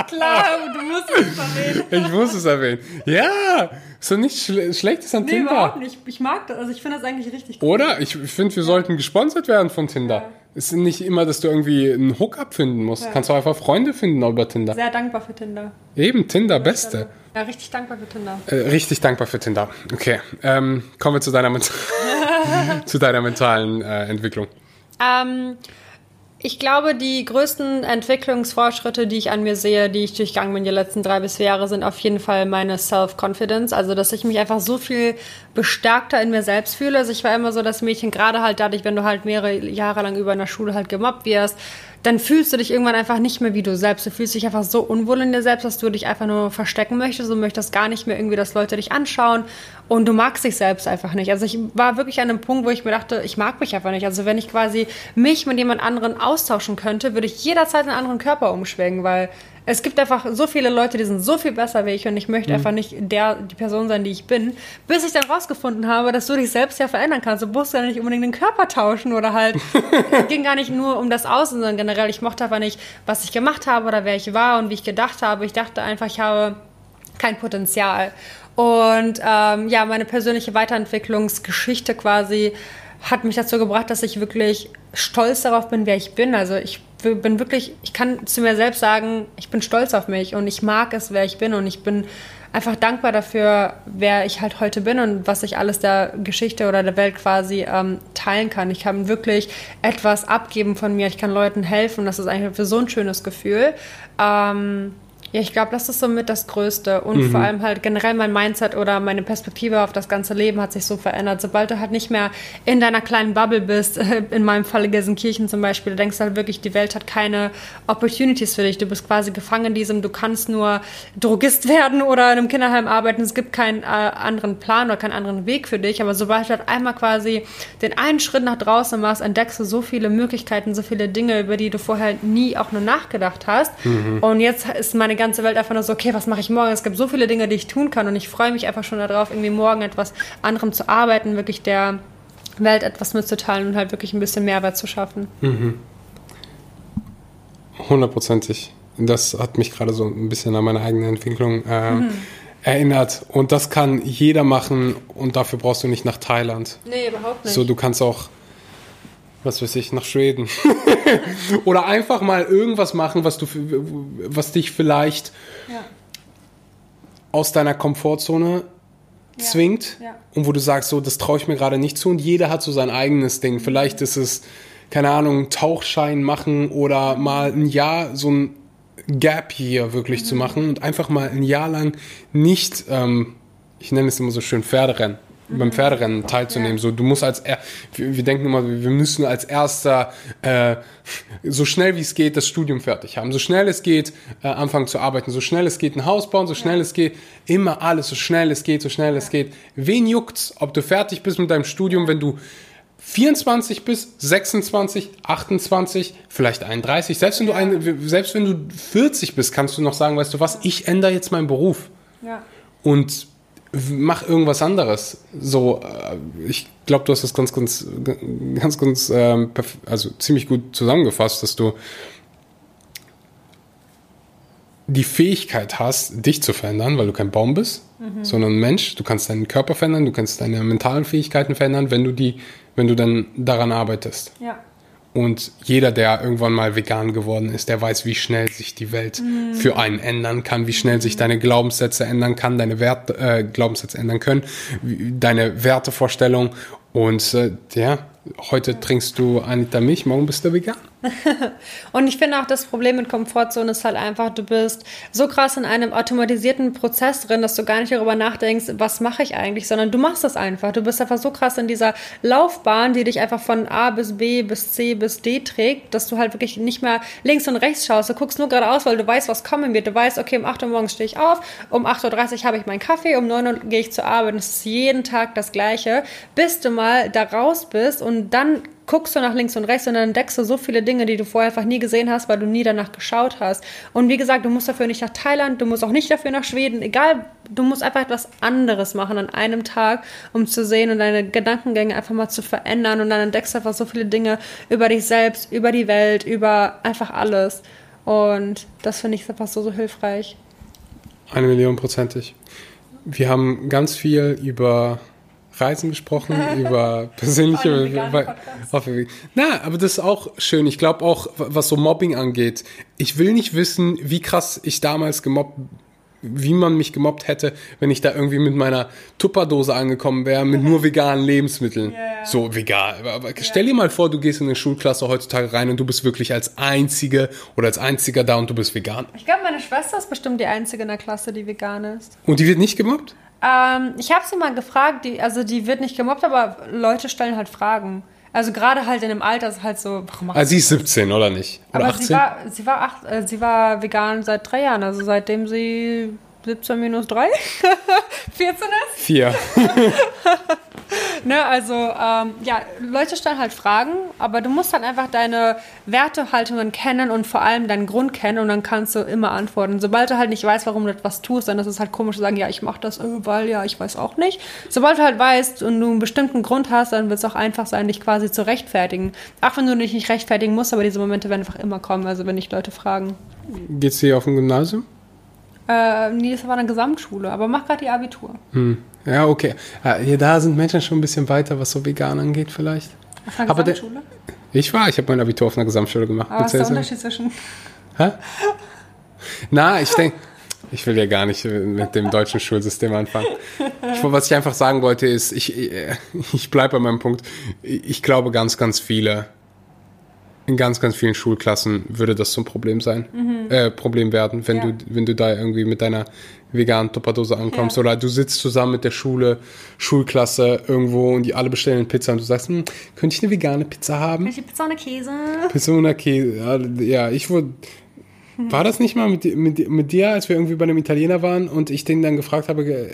Klar, du musst es erwähnen. [LAUGHS] Ich muss es erwähnen. Ja, so nichts Schle Schlechtes an nee, Tinder. überhaupt nicht. Ich mag das. Also ich finde das eigentlich richtig cool. Oder? Ich finde, wir sollten gesponsert werden von Tinder. Ja. Es ist nicht immer, dass du irgendwie einen Hookup finden musst. Ja. Kannst du einfach Freunde finden über Tinder. Sehr dankbar für Tinder. Eben, Tinder, beste. Ja, richtig dankbar für Tinder. Äh, richtig dankbar für Tinder. Okay, ähm, kommen wir zu deiner, [LAUGHS] zu deiner mentalen äh, Entwicklung. Ähm, ich glaube, die größten Entwicklungsfortschritte, die ich an mir sehe, die ich durchgangen bin die letzten drei bis vier Jahre, sind auf jeden Fall meine Self-Confidence. Also, dass ich mich einfach so viel bestärkter in mir selbst fühle. Also, ich war immer so das Mädchen, gerade halt dadurch, wenn du halt mehrere Jahre lang über in der Schule halt gemobbt wirst, dann fühlst du dich irgendwann einfach nicht mehr wie du selbst. Du fühlst dich einfach so unwohl in dir selbst, dass du dich einfach nur verstecken möchtest und möchtest gar nicht mehr irgendwie, dass Leute dich anschauen und du magst dich selbst einfach nicht. Also ich war wirklich an einem Punkt, wo ich mir dachte, ich mag mich einfach nicht. Also wenn ich quasi mich mit jemand anderen austauschen könnte, würde ich jederzeit einen anderen Körper umschwingen, weil es gibt einfach so viele Leute, die sind so viel besser wie ich und ich möchte mhm. einfach nicht der, die Person sein, die ich bin, bis ich dann rausgefunden habe, dass du dich selbst ja verändern kannst. Du musst ja nicht unbedingt den Körper tauschen oder halt, [LAUGHS] es ging gar nicht nur um das Außen, sondern generell, ich mochte einfach nicht, was ich gemacht habe oder wer ich war und wie ich gedacht habe. Ich dachte einfach, ich habe kein Potenzial. Und ähm, ja, meine persönliche Weiterentwicklungsgeschichte quasi hat mich dazu gebracht, dass ich wirklich stolz darauf bin, wer ich bin. Also ich bin wirklich, ich kann zu mir selbst sagen, ich bin stolz auf mich und ich mag es, wer ich bin und ich bin einfach dankbar dafür, wer ich halt heute bin und was ich alles der Geschichte oder der Welt quasi ähm, teilen kann. Ich kann wirklich etwas abgeben von mir, ich kann Leuten helfen. Das ist eigentlich für so ein schönes Gefühl. Ähm, ja, ich glaube, das ist somit das Größte. Und mhm. vor allem halt generell mein Mindset oder meine Perspektive auf das ganze Leben hat sich so verändert. Sobald du halt nicht mehr in deiner kleinen Bubble bist, [LAUGHS] in meinem Falle Gelsenkirchen zum Beispiel, du denkst halt wirklich, die Welt hat keine Opportunities für dich. Du bist quasi gefangen in diesem, du kannst nur Drogist [LAUGHS] werden oder in einem Kinderheim arbeiten. Es gibt keinen äh, anderen Plan oder keinen anderen Weg für dich. Aber sobald du halt einmal quasi den einen Schritt nach draußen machst, entdeckst du so viele Möglichkeiten, so viele Dinge, über die du vorher nie auch nur nachgedacht hast. Mhm. Und jetzt ist meine ganze Welt einfach nur so, okay, was mache ich morgen? Es gibt so viele Dinge, die ich tun kann und ich freue mich einfach schon darauf, irgendwie morgen etwas anderem zu arbeiten, wirklich der Welt etwas mitzuteilen und halt wirklich ein bisschen Mehrwert zu schaffen. Mhm. Hundertprozentig. Das hat mich gerade so ein bisschen an meine eigene Entwicklung äh, mhm. erinnert. Und das kann jeder machen und dafür brauchst du nicht nach Thailand. Nee, überhaupt nicht. So, du kannst auch was weiß ich, nach Schweden. [LAUGHS] Oder einfach mal irgendwas machen, was du, was dich vielleicht ja. aus deiner Komfortzone zwingt Ja. und wo du sagst, so, das traue ich mir gerade nicht zu und jeder hat so sein eigenes Ding. Vielleicht ist es, keine Ahnung, Tauchschein machen oder mal ein Jahr so ein Gap hier wirklich zu machen und einfach mal ein Jahr lang nicht, ähm, ich nenne es immer so schön, Pferderennen. Beim Pferderennen teilzunehmen. Ja. So, du musst als er wir, wir denken immer, wir müssen als erster äh, so schnell wie es geht das Studium fertig haben, so schnell es geht äh, anfangen zu arbeiten, so schnell es geht ein Haus bauen, so schnell es geht, immer alles so schnell es geht, so schnell es geht. Wen juckt's, ob du fertig bist mit deinem Studium, wenn du 24 bist, 26, 28, vielleicht 31, selbst wenn du ein, selbst wenn du 40 bist, kannst du noch sagen, weißt du was, ich ändere jetzt meinen Beruf Ja. und mach irgendwas anderes. So, äh, ich glaube, du hast das ganz, ganz, ganz, ganz, ähm, also ziemlich gut zusammengefasst, dass du die Fähigkeit hast, dich zu verändern, weil du kein Baum bist, sondern ein Mensch. Du kannst deinen Körper verändern, du kannst deine mentalen Fähigkeiten verändern, wenn du die, wenn du dann daran arbeitest. Ja. Und jeder, der irgendwann mal vegan geworden ist, der weiß, wie schnell sich die Welt für einen ändern kann, wie schnell sich deine Glaubenssätze ändern kann, deine Wert, äh, Glaubenssätze ändern können, wie, deine Wertevorstellung. Und äh, ja, heute trinkst du ein Liter Milch, morgen bist du vegan. Und ich finde auch, das Problem mit Komfortzone ist halt einfach, du bist so krass in einem automatisierten Prozess drin, dass du gar nicht darüber nachdenkst, was mache ich eigentlich, sondern du machst das einfach. Du bist einfach so krass in dieser Laufbahn, die dich einfach von A bis B bis C bis D trägt, dass du halt wirklich nicht mehr links und rechts schaust. Du guckst nur geradeaus, weil du weißt, was kommen wird. Du weißt, okay, um 8 Uhr morgens stehe ich auf, um 8.30 Uhr habe ich meinen Kaffee, um 9 Uhr gehe ich zur Arbeit. Es ist jeden Tag das Gleiche, bis du mal da raus bist und dann guckst du nach links und rechts und dann entdeckst du so viele Dinge, die du vorher einfach nie gesehen hast, weil du nie danach geschaut hast. Und wie gesagt, du musst dafür nicht nach Thailand, du musst auch nicht dafür nach Schweden, egal, du musst einfach etwas anderes machen an einem Tag, um zu sehen und deine Gedankengänge einfach mal zu verändern und dann entdeckst du einfach so viele Dinge über dich selbst, über die Welt, über einfach alles. Und das finde ich einfach so, so hilfreich. Eine Million prozentig. Wir haben ganz viel über Reisen gesprochen, [LAUGHS] über persönliche. Weil- Na, aber das ist auch schön. Ich glaube auch, was so Mobbing angeht. Ich will nicht wissen, wie krass ich damals gemobbt, wie man mich gemobbt hätte, wenn ich da irgendwie mit meiner Tupperdose angekommen wäre, mit nur veganen Lebensmitteln. Ja. So vegan. Aber stell dir mal vor, du gehst in eine Schulklasse heutzutage rein und du bist wirklich als Einzige oder als Einziger da und du bist vegan. Ich glaube, meine Schwester ist bestimmt die einzige in der Klasse, die vegan ist. Und die wird nicht gemobbt? Ähm, ich habe sie mal gefragt, die, also die wird nicht gemobbt, aber Leute stellen halt Fragen. Also gerade halt in dem Alter ist halt so, warum Also sie ist 17, oder nicht? Oder Aber 18? sie war, sie war acht, äh, sie war vegan seit drei Jahren, also seitdem sie 17 minus 3, 14 [LAUGHS] ist. Vier. [LAUGHS] Ne, also ähm, ja, Leute stellen halt Fragen, aber du musst halt einfach deine Wertehaltungen kennen und vor allem deinen Grund kennen und dann kannst du immer antworten. Sobald du halt nicht weißt, warum du etwas tust, dann ist es halt komisch zu sagen, ja, ich mache das, äh, weil ja, ich weiß auch nicht. Sobald du halt weißt und du einen bestimmten Grund hast, dann wird es auch einfach sein, dich quasi zu rechtfertigen. Auch wenn du dich nicht rechtfertigen musst, aber diese Momente werden einfach immer kommen, also wenn dich Leute fragen. Geht's hier auf dem Gymnasium? Äh, nee, das war eine Gesamtschule, aber mach gerade die Abitur. Hm. Ja, okay. Hier da sind Menschen schon ein bisschen weiter, was so vegan angeht, vielleicht. Auf einer Gesamtschule? Ich war, ich habe mein Abitur auf einer Gesamtschule gemacht. aber was ist der Unterschied zwischen... Hä? Na, ich denke, ich will ja gar nicht mit dem deutschen Schulsystem anfangen. Ich, was ich einfach sagen wollte, ist, ich, ich bleibe bei meinem Punkt. Ich glaube, ganz, ganz viele, in ganz, ganz vielen Schulklassen würde das zum Problem sein, äh, Problem werden, wenn Mhm. Ja. du, wenn du da irgendwie mit deiner veganen Tupperdose ankommst Ja. oder du sitzt zusammen mit der Schule, Schulklasse irgendwo und die alle bestellen Pizza und du sagst, hm, könnte ich eine vegane Pizza haben? Welche Pizza ohne Käse? Persona Käse. Ja, ja, ich wurde. War das nicht mal mit, mit, mit dir, als wir irgendwie bei einem Italiener waren und ich den dann gefragt habe, äh,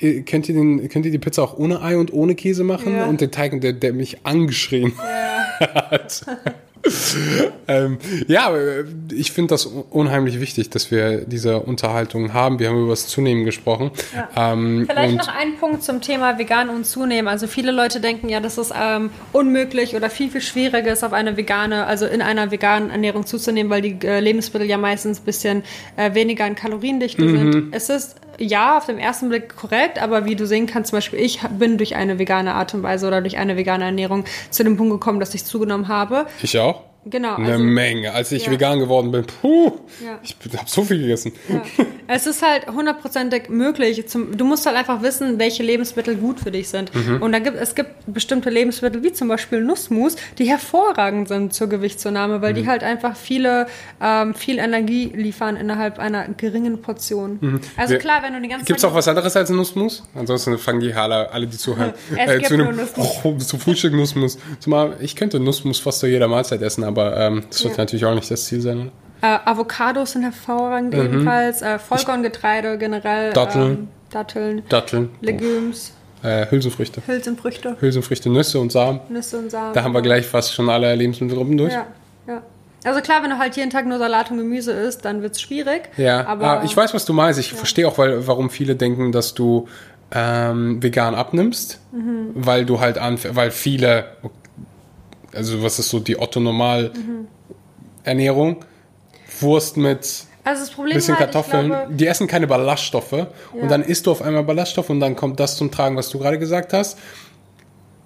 äh, könnt ihr, den, könnt ihr die Pizza auch ohne Ei und ohne Käse machen? Ja. Und der Teig, der, der mich angeschrien [LAUGHS] hat. [LAUGHS] [LAUGHS] ähm, ja, äh, ich finde das unheimlich wichtig, dass wir diese Unterhaltung haben. Wir haben über das Zunehmen gesprochen. Ähm, Vielleicht noch ein Punkt zum Thema vegan und zunehmen. Also viele Leute denken ja, dass es ähm, unmöglich oder viel, viel schwieriger ist, auf eine vegane, also in einer veganen Ernährung zuzunehmen, weil die äh, Lebensmittel ja meistens ein bisschen äh, weniger in Kaloriendichte sind. Es ist ja auf den ersten Blick korrekt, aber wie du sehen kannst, zum Beispiel ich bin durch eine vegane Art und Weise oder durch eine vegane Ernährung zu dem Punkt gekommen, dass ich zugenommen habe. ich auch. Genau. Eine also- Menge. Als ich Ja. vegan geworden bin, puh, Ja. ich habe so viel gegessen. Ja. Es ist halt hundertprozentig möglich. Zum, du musst halt einfach wissen, welche Lebensmittel gut für dich sind. Mhm. Und da gibt, es gibt bestimmte Lebensmittel, wie zum Beispiel Nussmus, die hervorragend sind zur Gewichtszunahme, weil Mhm. die halt einfach viele, ähm, viel Energie liefern innerhalb einer geringen Portion. Also Wir- klar, wenn du die ganze Gibt es auch was anderes als Nussmus? Ansonsten fangen die alle, alle die zuhören, [LAUGHS] Es gibt zu nur einem Nussmus. oh, [LAUGHS] zu Frühstück Nussmus. Zumal ich könnte Nussmus fast zu jeder Mahlzeit essen, aber ähm, das wird Ja. natürlich auch nicht das Ziel sein. Äh, Avocados sind hervorragend ebenfalls. Äh, Vollkorngetreide generell. Mhm. Datteln. Ähm, Datteln. Datteln, Legumes, äh, Hülsenfrüchte. Hülsenfrüchte, Hülsenfrüchte, Nüsse und Samen. Nüsse und Samen. Da haben wir gleich fast schon alle Lebensmittelgruppen durch. Ja, ja. Also klar, wenn du halt jeden Tag nur Salat und Gemüse isst, dann wird's schwierig. Ja, aber aber ich weiß, was du meinst. Ich verstehe auch, weil, warum viele denken, dass du ähm, vegan abnimmst, Mhm. weil du halt anf weil viele, also was ist so die Otto-Normal Mhm. Ernährung, Wurst mit also das Problem bisschen halt, ich Kartoffeln, glaube, die essen keine Ballaststoffe Ja. und dann isst du auf einmal Ballaststoffe und dann kommt das zum Tragen, was du gerade gesagt hast.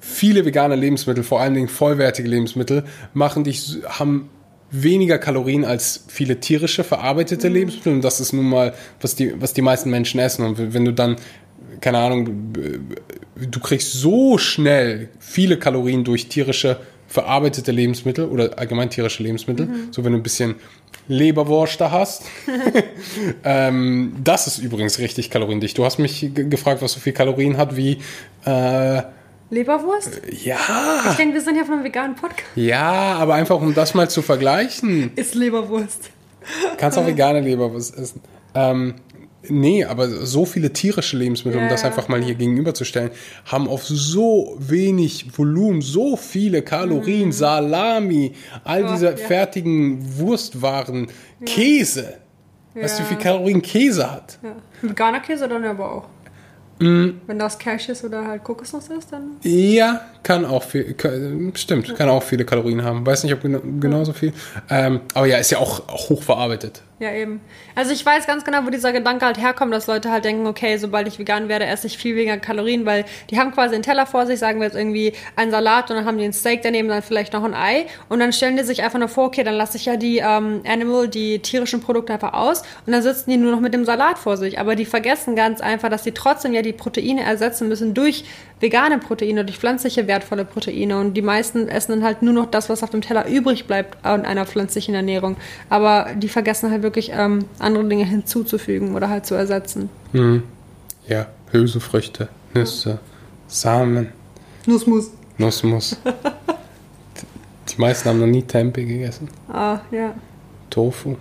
Viele vegane Lebensmittel, vor allen Dingen vollwertige Lebensmittel, machen dich, haben weniger Kalorien als viele tierische verarbeitete Mhm. Lebensmittel und das ist nun mal, was die, was die meisten Menschen essen und wenn du dann keine Ahnung, du kriegst so schnell viele Kalorien durch tierische verarbeitete Lebensmittel oder allgemein tierische Lebensmittel. Mhm. So wenn du ein bisschen Leberwurst da hast. [LAUGHS] ähm, das ist übrigens richtig kaloriendicht. Du hast mich ge- gefragt, was so viel Kalorien hat wie äh, Leberwurst? ja, Ich denke, wir sind ja von einem veganen Podcast. ja, aber einfach um das mal zu vergleichen. Ist Leberwurst. Kannst auch vegane Leberwurst essen. Ähm, nee, aber so viele tierische Lebensmittel, um Ja, das ja. einfach mal hier gegenüberzustellen, haben auf so wenig Volumen so viele Kalorien, Salami, all Mhm. Oh, diese ja. fertigen Wurstwaren, Käse. Weißt du, wie viel Kalorien Käse hat? Ja. Veganer Käse dann aber auch. Mm. Wenn das Cashews oder halt Kokosnuss ist, dann. Ja, kann auch viel, kann, stimmt, kann auch viele Kalorien haben. Weiß nicht, ob gena genauso viel. Ähm, aber ja, ist ja auch hochverarbeitet. Ja, eben. Also ich weiß ganz genau, wo dieser Gedanke halt herkommt, dass Leute halt denken, okay, sobald ich vegan werde, esse ich viel weniger Kalorien, weil die haben quasi einen Teller vor sich, sagen wir jetzt irgendwie einen Salat und dann haben die ein Steak daneben, dann vielleicht noch ein Ei und dann stellen die sich einfach nur vor, okay, dann lasse ich ja die ähm, Animal, die tierischen Produkte einfach aus und dann sitzen die nur noch mit dem Salat vor sich. Aber die vergessen ganz einfach, dass die trotzdem ja die Proteine ersetzen müssen durch vegane Proteine, durch pflanzliche wertvolle Proteine und die meisten essen dann halt nur noch das, was auf dem Teller übrig bleibt an einer pflanzlichen Ernährung. Aber die vergessen halt wirklich ähm, andere Dinge hinzuzufügen oder halt zu ersetzen. Ja, Hülsenfrüchte, Nüsse, Samen, Nussmus. Nussmus. [LAUGHS] Die meisten haben noch nie Tempeh gegessen. Ah, ja. Tofu.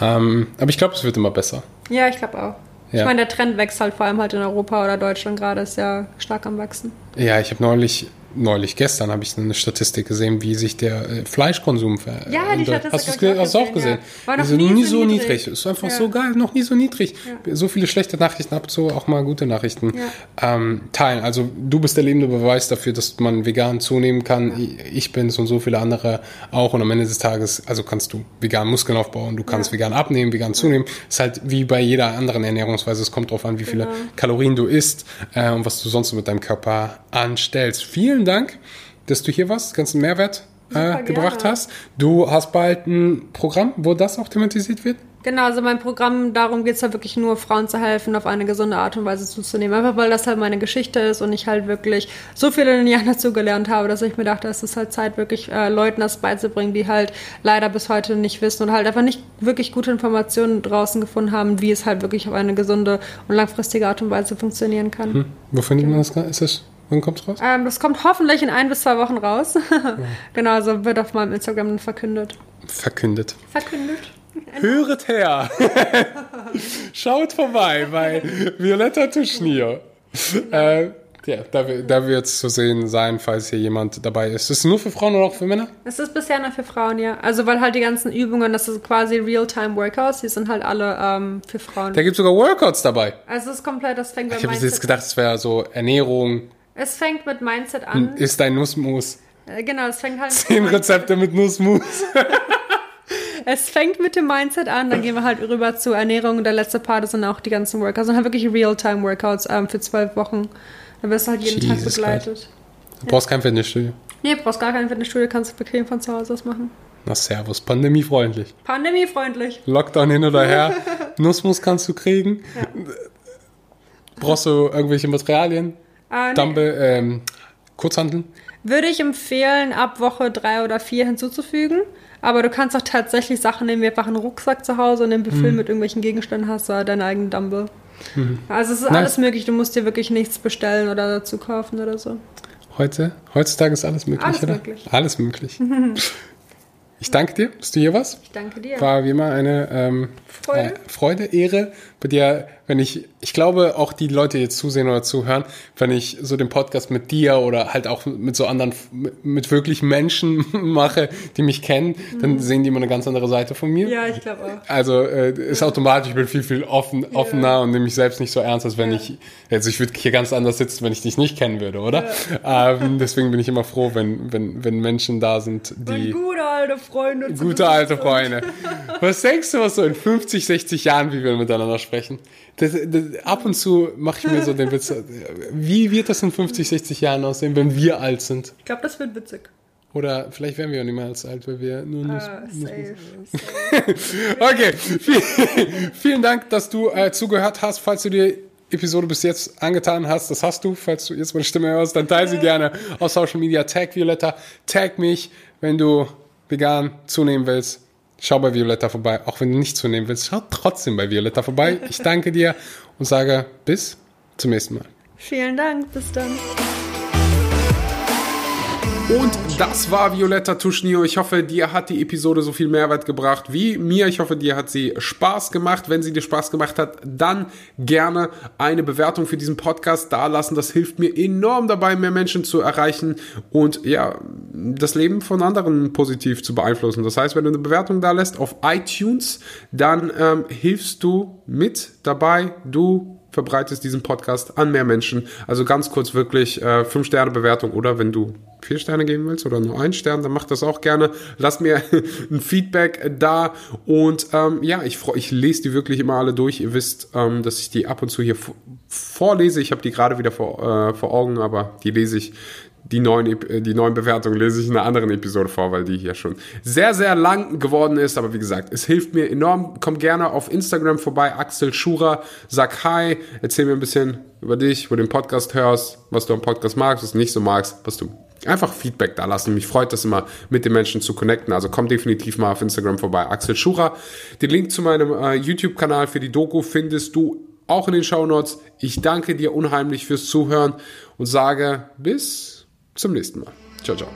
Ähm, aber ich glaube, es wird immer besser. Ja, ich glaube auch. Ja. Ich meine, der Trend wächst halt vor allem halt in Europa oder Deutschland gerade, ist ja stark am Wachsen. Ja, ich habe neulich, neulich gestern habe ich eine Statistik gesehen, wie sich der äh, Fleischkonsum verändert. Ja, die Statistik Hast du ich auch du auch gesehen, gesehen? ja. War noch also nie so niedrig. niedrig. Ist einfach Ja. so geil, noch nie so niedrig. So viele schlechte Nachrichten, ab so auch mal gute Nachrichten ähm, teilen. Also du bist der lebende Beweis dafür, dass man vegan zunehmen kann. Ich bin's und so viele andere auch. Und am Ende des Tages, also kannst du vegan Muskeln aufbauen, du kannst vegan abnehmen, vegan zunehmen. Ist halt wie bei jeder anderen Ernährungsweise. Es kommt drauf an, wie viele Genau. Kalorien du isst äh, und was du sonst so mit deinem Körper anstellst. Vielen Dank, dass du hier warst, ganzen Mehrwert äh, gebracht hast. Du hast bald ein Programm, wo das auch thematisiert wird. Genau, also mein Programm, darum geht es halt wirklich nur, Frauen zu helfen, auf eine gesunde Art und Weise zuzunehmen. Einfach weil das halt meine Geschichte ist und ich halt wirklich so viele in den Jahren [LAUGHS] dazu gelernt habe, dass ich mir dachte, es ist halt Zeit, wirklich äh, Leuten das beizubringen, die halt leider bis heute nicht wissen und halt einfach nicht wirklich gute Informationen draußen gefunden haben, wie es halt wirklich auf eine gesunde und langfristige Art und Weise funktionieren kann. Hm. Wo findet man das? Ist das? Wann kommt's raus? Ähm, das kommt hoffentlich in ein bis zwei Wochen raus. [LAUGHS] genau, also wird auf meinem Instagram dann verkündet. Verkündet. Verkündet? Höret her! [LAUGHS] Schaut vorbei bei Violetta Tuschnier. Äh, ja, da, da wird es zu sehen sein, falls hier jemand dabei ist. Ist es nur für Frauen oder auch für Männer? Es ist bisher nur für Frauen, ja. Also weil halt die ganzen Übungen, das ist quasi Real-Time-Workouts, die sind halt alle ähm, für Frauen. Da gibt es sogar Workouts dabei. Also es ist komplett, das fängt mit Ich habe jetzt gedacht, es wäre so Ernährung, Es fängt mit Mindset an. ist dein Nussmus. Äh, genau, es fängt halt Zehn Rezepte mit Nussmus. [LAUGHS] Es fängt mit dem Mindset an, dann gehen wir halt rüber zur Ernährung und der letzte Part sind auch die ganzen Workouts. Und halt wirklich Real-Time-Workouts ähm, für zwölf Wochen. Da wirst du halt jeden Tag Jesus begleitet. Du brauchst kein Fitnessstudio. Nee, brauchst gar kein Fitnessstudio, kannst du bequem von zu Hause aus machen. Na servus, pandemiefreundlich. Pandemiefreundlich. Lockdown hin oder her. [LAUGHS] Nussmus kannst du kriegen. Ja. Brauchst du irgendwelche Materialien? Ah, nee. Dumbbell, ähm, Kurzhanteln? Würde ich empfehlen, ab Woche drei oder vier hinzuzufügen. Aber du kannst auch tatsächlich Sachen nehmen, wie einfach einen Rucksack zu Hause und den befüllen mit irgendwelchen Gegenständen, hast du halt deinen eigenen Dumbbell. Also es ist Nice. alles möglich, du musst dir wirklich nichts bestellen oder dazu kaufen oder so. Heute? Heutzutage ist alles möglich, Alles oder? möglich. Alles möglich. [LAUGHS] ich danke dir. Bist du hier was? Ich danke dir. War wie immer eine ähm, Freude. äh, Freude, Ehre. Bei dir, wenn ich, ich glaube auch die Leute die jetzt zusehen oder zuhören, wenn ich so den Podcast mit dir oder halt auch mit so anderen, mit, wirklich Menschen [LAUGHS] mache, die mich kennen, dann sehen die immer eine ganz andere Seite von mir. Mhm. Ja, ich glaube auch. Also äh, ist automatisch, ich bin viel, viel offen, offener und nehme mich selbst nicht so ernst, als wenn Ja. ich, also ich würde hier ganz anders sitzen, wenn ich dich nicht kennen würde, oder? Ähm, deswegen bin ich immer froh, wenn, wenn, wenn Menschen da sind, die gute alte Freunde. gute alte. Freunde. [LAUGHS] Was denkst du, was so in 50, 60 Jahren, wie wir miteinander sprechen? Das, das, ab und zu mache ich mir so den Witz, wie wird das in 50, 60 Jahren aussehen, wenn wir alt sind? Ich glaube, das wird witzig. Oder vielleicht werden wir auch nicht mehr als alt, weil wir nur Ah, Nuss, safe, [LAUGHS] safe. Okay, vielen, vielen Dank, dass du äh, zugehört hast. Falls du die Episode bis jetzt angetan hast, das hast du. Falls du jetzt meine Stimme hörst, dann teile sie gerne auf Social Media. Tag Violetta, tag mich, wenn du vegan zunehmen willst. Schau bei Violetta vorbei. Auch wenn du nicht zunehmen willst, schau trotzdem bei Violetta vorbei. Ich danke dir und sage bis zum nächsten Mal. Vielen Dank, bis dann. Und das war Violetta Tuschnio. Ich hoffe, dir hat die Episode so viel Mehrwert gebracht wie mir. Ich hoffe, dir hat sie Spaß gemacht. Wenn sie dir Spaß gemacht hat, dann gerne eine Bewertung für diesen Podcast dalassen. Das hilft mir enorm dabei, mehr Menschen zu erreichen und ja, das Leben von anderen positiv zu beeinflussen. Das heißt, wenn du eine Bewertung da lässt auf iTunes, dann ähm, hilfst du mit dabei. Du verbreitest diesen Podcast an mehr Menschen. Also ganz kurz wirklich äh, 5-Sterne-Bewertung oder wenn du vier Sterne geben willst oder nur einen Stern, dann mach das auch gerne. Lass mir [LAUGHS] ein Feedback da und ähm, ja, ich freu, ich lese die wirklich immer alle durch. Ihr wisst, ähm, dass ich die ab und zu hier vorlese. Ich habe die gerade wieder vor, äh, vor Augen, aber die lese ich die neuen, äh, die neuen Bewertungen lese ich in einer anderen Episode vor, weil die hier schon sehr, sehr lang geworden ist. Aber wie gesagt, es hilft mir enorm. Komm gerne auf Instagram vorbei, Axel Schurer. Sag Hi, erzähl mir ein bisschen über dich, wo du den Podcast hörst, was du am Podcast magst, was du nicht so magst, was du einfach Feedback da lassen. Mich freut das immer, mit den Menschen zu connecten. Also komm definitiv mal auf Instagram vorbei, Axel Schurer. Den Link zu meinem äh, YouTube-Kanal für die Doku findest du auch in den Shownotes. Ich danke dir unheimlich fürs Zuhören und sage bis zum nächsten Mal. Ciao, ciao.